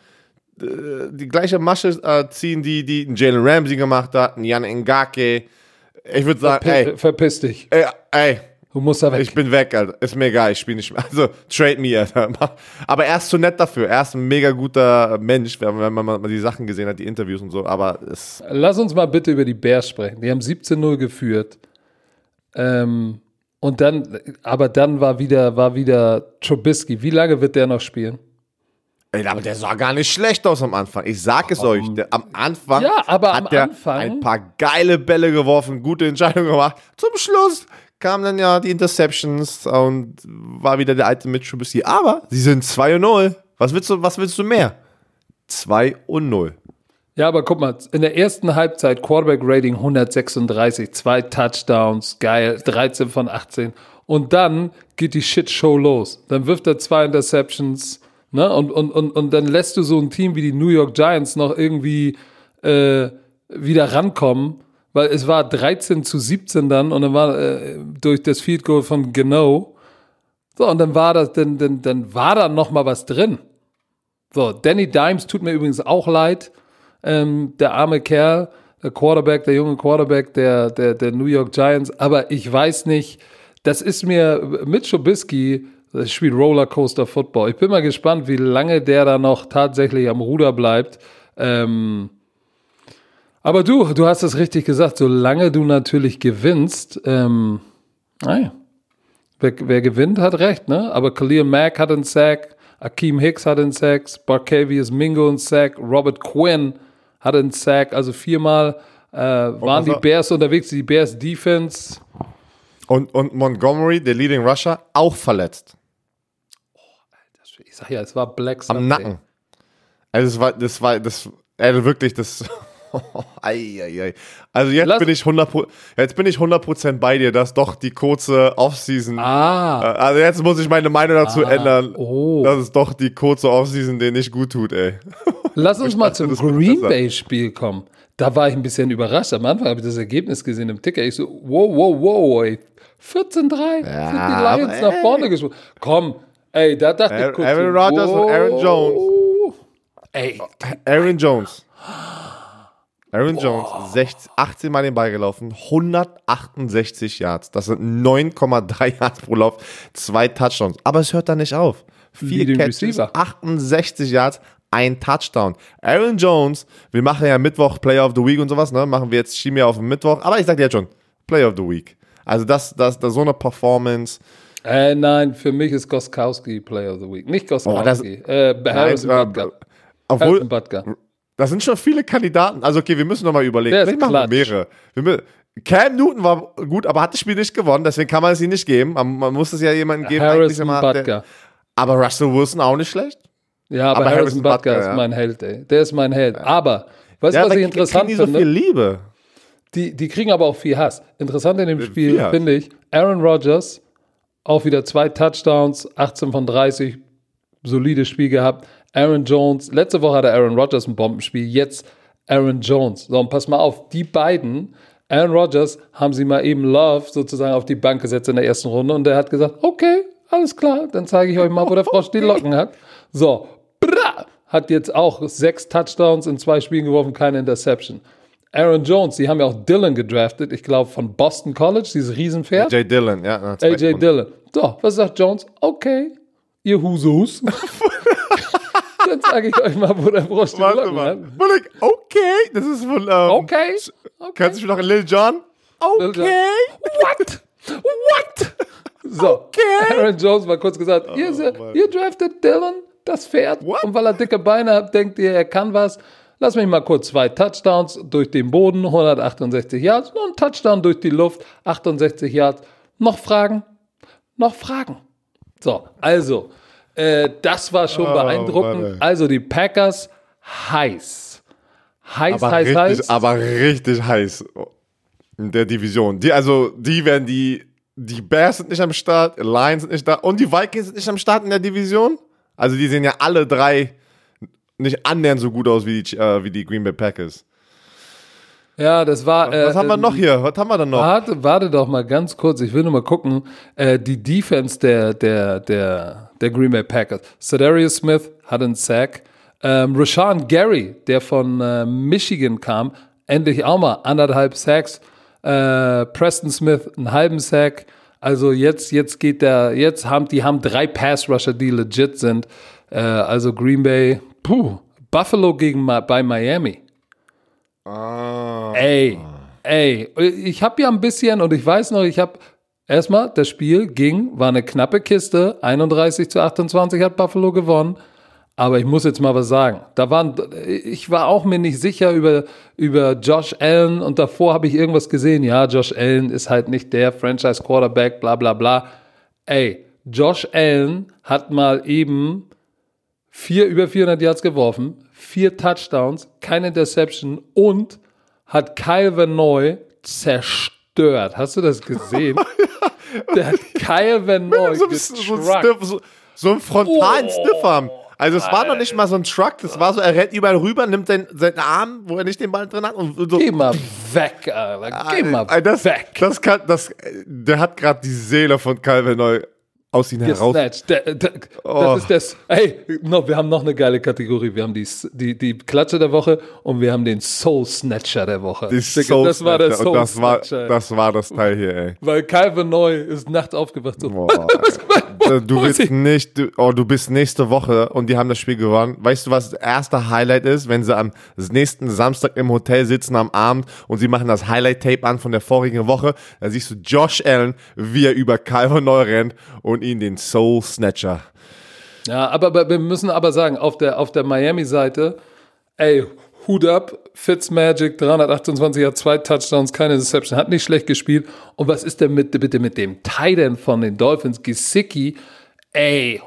die gleiche Masche äh, ziehen, die, die Jalen Ramsey gemacht hat, Jan Ngake. Ich würde sagen, Verpi ey. Verpiss dich. Ey, ey. Du musst da weg. Ich bin weg, Alter. Ist mir egal, ich spiele nicht mehr. Also, trade me, Alter. <laughs> Aber er ist zu nett dafür. Er ist ein mega guter Mensch, wenn man mal die Sachen gesehen hat, die Interviews und so. Aber es. Lass uns mal bitte über die Bears sprechen. Die haben 17-0 geführt. Ähm, und dann, aber dann war wieder, war wieder Trubisky. Wie lange wird der noch spielen? Ey, aber der sah gar nicht schlecht aus am Anfang. Ich sag es euch. Der, am Anfang ja, aber hat er ein paar geile Bälle geworfen, gute Entscheidungen gemacht. Zum Schluss kamen dann ja die Interceptions und war wieder der alte Mitch Trubisky. Aber sie sind 2 und 0. Was willst du, was willst du mehr? 2 und 0. Ja, aber guck mal, in der ersten Halbzeit Quarterback Rating 136, zwei Touchdowns, geil, 13 von 18. Und dann geht die Shitshow los. Dann wirft er zwei Interceptions Ne? Und, und, und, und dann lässt du so ein Team wie die New York Giants noch irgendwie äh, wieder rankommen, weil es war 13 zu 17 dann und dann war äh, durch das Field Goal von Genau. So, und dann war das, dann, dann, dann war da noch mal was drin. So, Danny Dimes tut mir übrigens auch leid. Ähm, der arme Kerl, der Quarterback, der junge Quarterback der, der, der New York Giants. Aber ich weiß nicht, das ist mir mit Schubisky, das spielt Rollercoaster Football. Ich bin mal gespannt, wie lange der da noch tatsächlich am Ruder bleibt. Ähm, aber du, du hast es richtig gesagt, solange du natürlich gewinnst, ähm, naja, wer, wer gewinnt, hat recht, ne? Aber Khalil Mack hat einen Sack, Akeem Hicks hat einen Sack, Barcavius Mingo einen Sack, Robert Quinn hat einen Sack, also viermal äh, waren die Bears unterwegs, die Bears Defense. Und, und Montgomery, der Leading Rusher, auch verletzt. Ich sag ja, es war Black Sunday. Am Nacken. Also es war, das war, das, also wirklich, das <laughs> ei, ei, ei. Also jetzt Lass bin ich 100 jetzt bin ich 100% bei dir, dass doch die kurze Offseason ah. Äh, also jetzt muss ich meine Meinung dazu ah. ändern. Oh. Dass es doch die kurze Offseason dir nicht gut tut, ey. <laughs> Lass uns mal zum Green Bay Spiel kommen. Da war ich ein bisschen überrascht. Am Anfang habe ich das Ergebnis gesehen im Ticker. Ich so, wow, wow, wow, ey. 14-3 ja, sind die Lions nach vorne gesprungen. Komm, ey, da dachte Aaron, ich kurz. Aaron Rodgers und Aaron Jones. Ey. Aaron Jones. Aaron Jones, 16, 18 Mal den Ball gelaufen, 168 Yards. Das sind 9,3 <laughs> Yards pro Lauf, zwei Touchdowns. Aber es hört da nicht auf. Vier Catches, 68 Yards, ein Touchdown. Aaron Jones, wir machen ja Mittwoch Player of the Week und sowas, ne? Machen wir jetzt wir auf den Mittwoch. Aber ich sag dir jetzt schon, Player of the Week. Also das, das, das so eine Performance. Äh, nein, für mich ist Goskowski Player of the Week. Nicht Goskowski. Oh, das, äh, Harrison nein, Butker. Obwohl, Harrison Butker. Das sind schon viele Kandidaten. Also, okay, wir müssen nochmal überlegen. Der Vielleicht machen wir mehrere. Wir Cam Newton war gut, aber hat das Spiel nicht gewonnen, deswegen kann man es ihm nicht geben. Man, man muss es ja jemandem geben. Harrison mal, der, aber Russell Wilson auch nicht schlecht. Ja, aber, aber Harrison, Harrison Butker, Butker, ist mein Held, ey. Der ist mein Held. Aber, weißt du, ja, was ich interessant finde? Die so viel Liebe. Die, die kriegen aber auch viel Hass. Interessant in dem Spiel finde ich, Aaron Rodgers, auch wieder zwei Touchdowns, 18 von 30, solides Spiel gehabt. Aaron Jones, letzte Woche hatte Aaron Rodgers ein Bombenspiel, jetzt Aaron Jones. So, und pass mal auf, die beiden, Aaron Rodgers, haben sie mal eben Love sozusagen auf die Bank gesetzt in der ersten Runde und der hat gesagt, okay, alles klar, dann zeige ich euch mal, wo der Frosch die Locken hat. So, bra, hat jetzt auch sechs Touchdowns in zwei Spielen geworfen, keine Interception. Aaron Jones, die haben ja auch Dylan gedraftet, ich glaube von Boston College, dieses Riesenpferd. AJ Dillon, ja. AJ Dillon. So, was sagt Jones? Okay, ihr Husus. <laughs> Dann sage ich euch mal, wo der Frosch die Warte mal. hat. Okay, das ist von. Ähm, okay. okay. Kannst du mich noch in Lil Jon? Okay. What? What? So, okay. Aaron Jones mal kurz gesagt, oh, ihr, ihr draftet Dylan, das Pferd. What? Und weil er dicke Beine hat, denkt ihr, er kann was. Lass mich mal kurz zwei Touchdowns durch den Boden, 168 Yards, ein Touchdown durch die Luft, 68 Yards. Noch Fragen? Noch Fragen? So, also, äh, das war schon oh, beeindruckend. Mann, also die Packers heiß. Heiß, aber heiß, richtig, heiß. Aber richtig heiß in der Division. Die, also, die werden die, die Bears sind nicht am Start, Lions sind nicht da und die Vikings sind nicht am Start in der Division. Also, die sehen ja alle drei nicht annähernd so gut aus wie die, äh, wie die Green Bay Packers. Ja, das war. Äh, Was haben wir noch hier? Was haben wir denn noch? Warte, warte doch mal ganz kurz. Ich will nur mal gucken. Äh, die Defense der, der, der, der Green Bay Packers. Cedarius Smith hat einen Sack. Ähm, Rashawn Gary, der von äh, Michigan kam, endlich auch mal anderthalb Sacks. Äh, Preston Smith einen halben Sack. Also jetzt, jetzt geht der, jetzt haben die haben drei Pass Rusher, die legit sind. Äh, also Green Bay, puh, Buffalo gegen bei Miami. Ah. Ey, ey, ich habe ja ein bisschen und ich weiß noch, ich habe erstmal, das Spiel ging, war eine knappe Kiste, 31 zu 28 hat Buffalo gewonnen. Aber ich muss jetzt mal was sagen. Da waren, ich war auch mir nicht sicher über, über Josh Allen und davor habe ich irgendwas gesehen. Ja, Josh Allen ist halt nicht der Franchise Quarterback, bla bla bla. Ey, Josh Allen hat mal eben vier über 400 Yards geworfen, vier Touchdowns, keine Interception und hat Kyle Van Noy zerstört. Hast du das gesehen? <laughs> Der hat Kyle Van Noy so, so, so, so einen frontalen oh, Stiffarm. Also es war noch nicht mal so ein Truck, das war so, er rennt überall rüber, nimmt den, seinen Arm, wo er nicht den Ball drin hat und so. Geh mal weg, Alter. Geh mal das, weg. Das kann, das, der hat gerade die Seele von Calvin Neu aus ihnen heraus. Der, der, oh. Das ist das. Hey, no, wir haben noch eine geile Kategorie. Wir haben die, die, die Klatsche der Woche und wir haben den Soul Snatcher der Woche. Die Soul das war der Soul das Snatcher. War, das war das Teil hier, ey. Weil Calvin Neu ist nachts aufgewacht. So. Boah, <laughs> du bist nicht, du, oh, du bist nächste Woche und die haben das Spiel gewonnen. Weißt du, was das erste Highlight ist, wenn sie am nächsten Samstag im Hotel sitzen am Abend und sie machen das Highlight-Tape an von der vorigen Woche? Da siehst du Josh Allen, wie er über Calvin Neu rennt und ihn den Soul Snatcher. Ja, aber, aber wir müssen aber sagen, auf der, auf der Miami-Seite, ey, Hut ab, Fitzmagic, 328 hat zwei Touchdowns, keine Deception, hat nicht schlecht gespielt. Und was ist denn mit, bitte mit dem Titan von den Dolphins, Gesicki? Ey,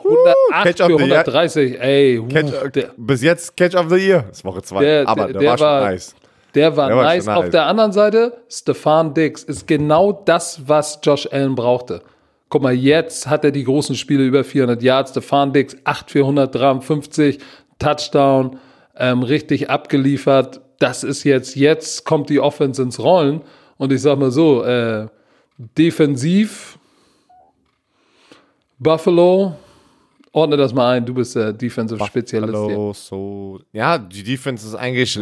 108 uh, für 130, ey. Uh, catch, bis jetzt Catch of the Year, das ist Woche 2, aber der, der, war schon nice. Der war, der war nice. Auf der anderen Seite, Stefan Diggs ist genau das, was Josh Allen brauchte. Guck mal, jetzt hat er die großen Spiele über 400 Yards. Stefan Dix 8 für 153, Touchdown, ähm, richtig abgeliefert. Das ist jetzt, jetzt kommt die Offense ins Rollen. Und ich sag mal so, äh, defensiv Buffalo Ordne das mal ein, du bist der Defensive-Spezialist. Hallo, so. Ja, die Defense ist eigentlich,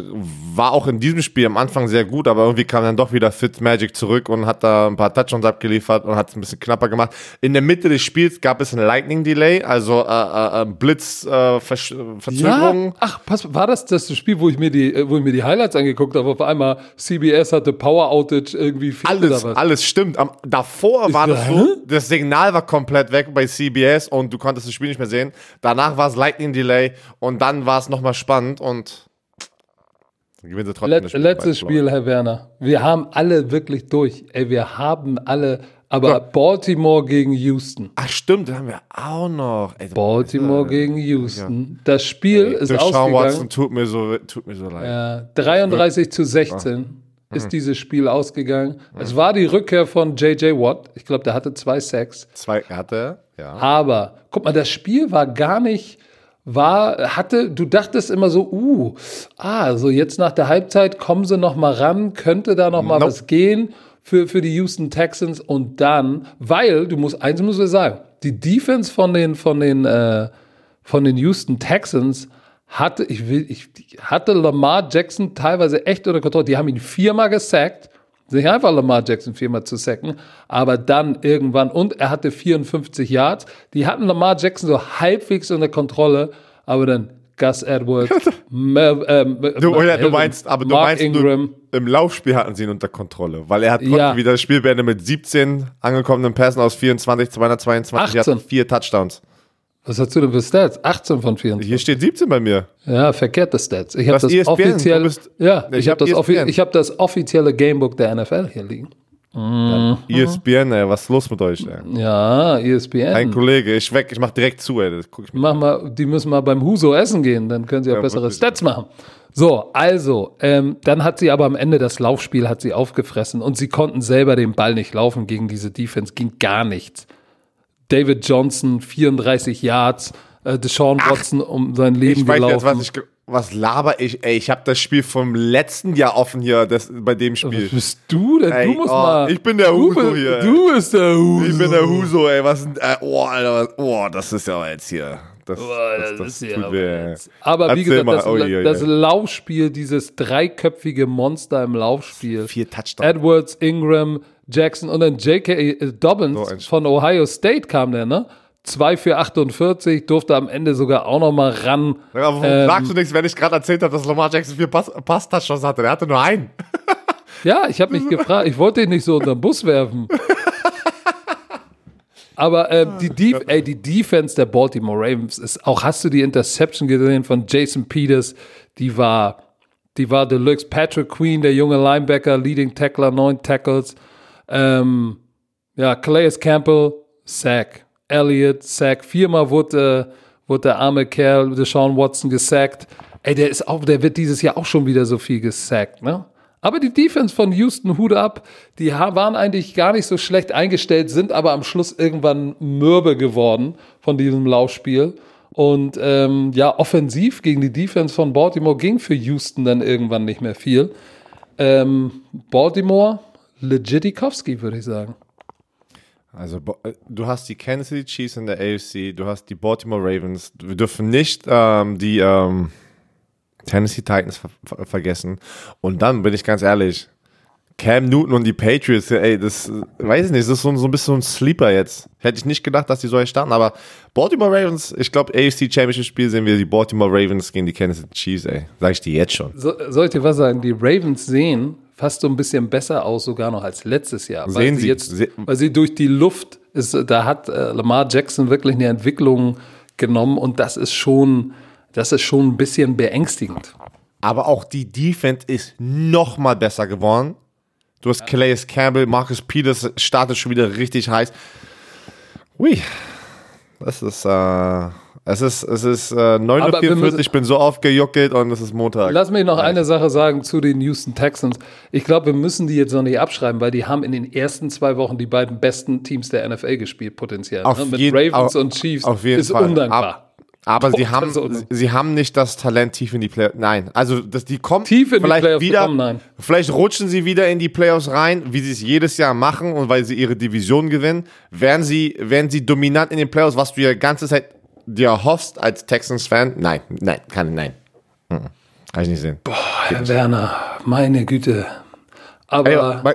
war auch in diesem Spiel am Anfang sehr gut, aber irgendwie kam dann doch wieder Fitzmagic zurück und hat da ein paar Touchdowns abgeliefert und hat es ein bisschen knapper gemacht. In der Mitte des Spiels gab es ein Lightning-Delay, also äh, äh, Blitz-Verzögerung. Äh, ja? Ach, pass, war das das Spiel, wo ich mir die, wo ich mir die Highlights angeguckt habe? Auf einmal CBS hatte Power Outage irgendwie. Alles, alles stimmt. Am, davor ist war das so, das Signal war komplett weg bei CBS und du konntest das Spiel nicht mehr sehen. Danach war es Lightning Delay und dann war es nochmal spannend und gewinnen sie trotzdem Let, Spiel Letztes Spiel, Herr Werner. Wir haben alle wirklich durch. Ey, wir haben alle. Aber ja. Baltimore gegen Houston. Ach stimmt, da haben wir auch noch. Ey, Baltimore gegen Houston. Ja. Das Spiel Ey, ist ausgegangen. Watson tut mir so, tut mir so leid. Ja, 33 zu 16 ja. Ist dieses Spiel ausgegangen. Mhm. Es war die Rückkehr von J.J. Watt. Ich glaube, der hatte zwei Sacks. Zwei hatte er? Ja. Aber, guck mal, das Spiel war gar nicht, war, hatte, du dachtest immer so, uh, ah, so jetzt nach der Halbzeit kommen sie noch mal ran, könnte da noch mal nope. was gehen für, für die Houston Texans und dann, weil, du musst, eins muss ich sagen, die Defense von den, von den, äh, von den Houston Texans hatte, ich will, ich, hatte Lamar Jackson teilweise echt unter Kontrolle. Die haben ihn viermal gesackt sich einfach Lamar Jackson viermal zu sacken, aber dann irgendwann, und er hatte 54 Yards, die hatten Lamar Jackson so halbwegs unter Kontrolle, aber dann Gus Edwards, <laughs> Mel, ähm, du, oder, du meinst, aber du Mark meinst, Ingram. Du, im Laufspiel hatten sie ihn unter Kontrolle, weil er hat ja. wieder das Spiel beendet mit 17 angekommenen Pässen aus 24, 222, 18. hat vier Touchdowns. Was hast du denn für Stats? 18 von 24. Hier steht 17 bei mir. Ja, verkehrte Stats. Ich habe das ESPN, offiziell. Bist, ja, ich, ich habe das, offi hab das offizielle Gamebook der NFL hier liegen. Mhm. ESPN, ey, was ist los mit euch? Ey? Ja, ESPN. Ein Kollege, ich weg, ich mach direkt zu, ey. mach mal, die müssen mal beim Huso essen gehen, dann können sie auch ja, bessere wirklich. Stats machen. So, also, ähm, dann hat sie aber am Ende das Laufspiel hat sie aufgefressen und sie konnten selber den Ball nicht laufen gegen diese Defense, ging gar nichts. David Johnson, 34 Yards, äh, Deshaun Watson um sein Leben ich weiß gelaufen. Jetzt, was, ich, was laber ich? Ey, ich habe das Spiel vom letzten Jahr offen hier, das, bei dem Spiel. Was bist du denn? Ey, du musst oh, mal. Ich bin der Huso hier. Du bist der Huso. Ich bin der Huso, ey. Was, äh, oh, Alter, oh, das ist ja jetzt hier. Das, oh, das, das, das tut weh. Aber wie gesagt, das, oh, je, das Laufspiel, dieses dreiköpfige Monster im Laufspiel. Vier Touchdowns. Edwards, Ingram, Jackson und dann J.K. Äh, Dobbins so von Ohio State kam der, ne? 2 für 48, durfte am Ende sogar auch noch mal ran. Ja, aber ähm, sagst du nichts, wenn ich gerade erzählt habe, dass Lamar Jackson vier Pass-Touchdowns hatte? Der hatte nur einen. <laughs> ja, ich habe mich gefragt, ich wollte ihn nicht so unter den Bus werfen. Aber äh, die, Def ey, die Defense der Baltimore Ravens ist auch, hast du die Interception gesehen von Jason Peters? Die war, die war Deluxe. Patrick Queen, der junge Linebacker, Leading Tackler, neun Tackles. Ähm, ja, Calais Campbell, Sack. Elliott, Sack. Viermal wurde, wurde der arme Kerl, Sean Watson, gesackt. Ey, der ist auch, der wird dieses Jahr auch schon wieder so viel gesackt, ne? Aber die Defense von Houston, Hut ab, die waren eigentlich gar nicht so schlecht eingestellt, sind aber am Schluss irgendwann mürbe geworden von diesem Laufspiel. Und ähm, ja, offensiv gegen die Defense von Baltimore ging für Houston dann irgendwann nicht mehr viel. Ähm, Baltimore Legitikowski, würde ich sagen. Also äh, du hast die Kansas City Chiefs in der AFC, du hast die Baltimore Ravens. Wir dürfen nicht ähm, die ähm, Tennessee Titans ver ver vergessen. Und dann bin ich ganz ehrlich, Cam Newton und die Patriots, ey, das weiß ich nicht, das ist so, so ein bisschen so ein Sleeper jetzt. Hätte ich nicht gedacht, dass die so starten, aber Baltimore Ravens, ich glaube, AFC Championship Spiel sehen wir die Baltimore Ravens gegen die Kansas City Chiefs, ey. Sag ich dir jetzt schon. So, soll ich dir was sagen? Die Ravens sehen fast so ein bisschen besser aus, sogar noch als letztes Jahr. Weil Sehen sie Sie- jetzt, se- weil sie durch die Luft ist, da hat äh, Lamar Jackson wirklich eine Entwicklung genommen und das ist schon, das ist schon ein bisschen beängstigend. Aber auch die Defense ist noch mal besser geworden. Du hast Calais Campbell, Marcus Peters startet schon wieder richtig heiß. Ui, das ist, äh, es ist, es ist äh, 9.44 Aber wir Uhr, ich bin so aufgejuckelt und es ist Montag. Lass mich noch eine Sache sagen zu den Houston Texans. Ich glaube, wir müssen die jetzt noch nicht abschreiben, weil die haben in den ersten zwei Wochen die beiden besten Teams der NFL gespielt, potenziell. Auf ne? Mit jeden- Ravens au- und Chiefs auf jeden ist Fall. undankbar. Ab- Aber sie haben, sie haben nicht das Talent tief in die Playoffs. Nein, also das, die kommen Tief in die vielleicht Playoffs wieder. kommen, nein. Vielleicht rutschen sie wieder in die Playoffs rein, wie sie es jedes Jahr machen und weil sie ihre Division gewinnen. Werden sie, werden sie dominant in den Playoffs, was du ja die ganze Zeit dir hoffst als Texans-Fan? Nein, nein, kann, nein. Mhm. Kann ich nicht sehen. Herr Werner, meine Güte. Aber Ey,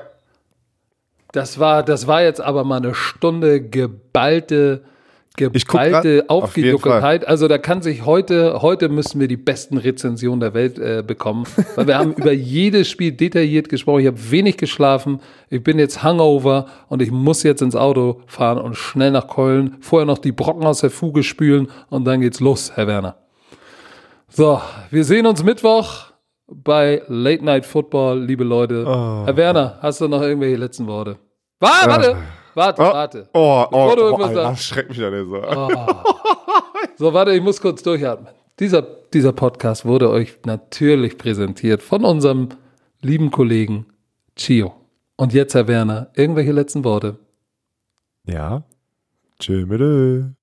das war, das war jetzt aber mal eine Stunde geballte, Geballte auf jeden Aufgejuckeltheit. Also da kann sich heute, heute müssen wir die besten Rezensionen der Welt äh, bekommen, weil wir haben <laughs> über jedes Spiel detailliert gesprochen. Ich habe wenig geschlafen. Ich bin jetzt Hangover und ich muss jetzt ins Auto fahren und schnell nach Keulen. Vorher noch die Brocken aus der Fuge spülen und dann geht's los, Herr Werner. So, wir sehen uns Mittwoch bei Late Night Football, liebe Leute. Herr Werner, hast du noch irgendwelche letzten Worte? Warte, warte, warte, Oh, warte. oh, oh, Bevor du oh, Alter, schreckt mich an so. <laughs> So, warte, ich muss kurz durchatmen. Dieser, dieser Podcast wurde euch natürlich präsentiert von unserem lieben Kollegen Chio. Und jetzt, Herr Werner, irgendwelche letzten Worte? Ja. Tschö mit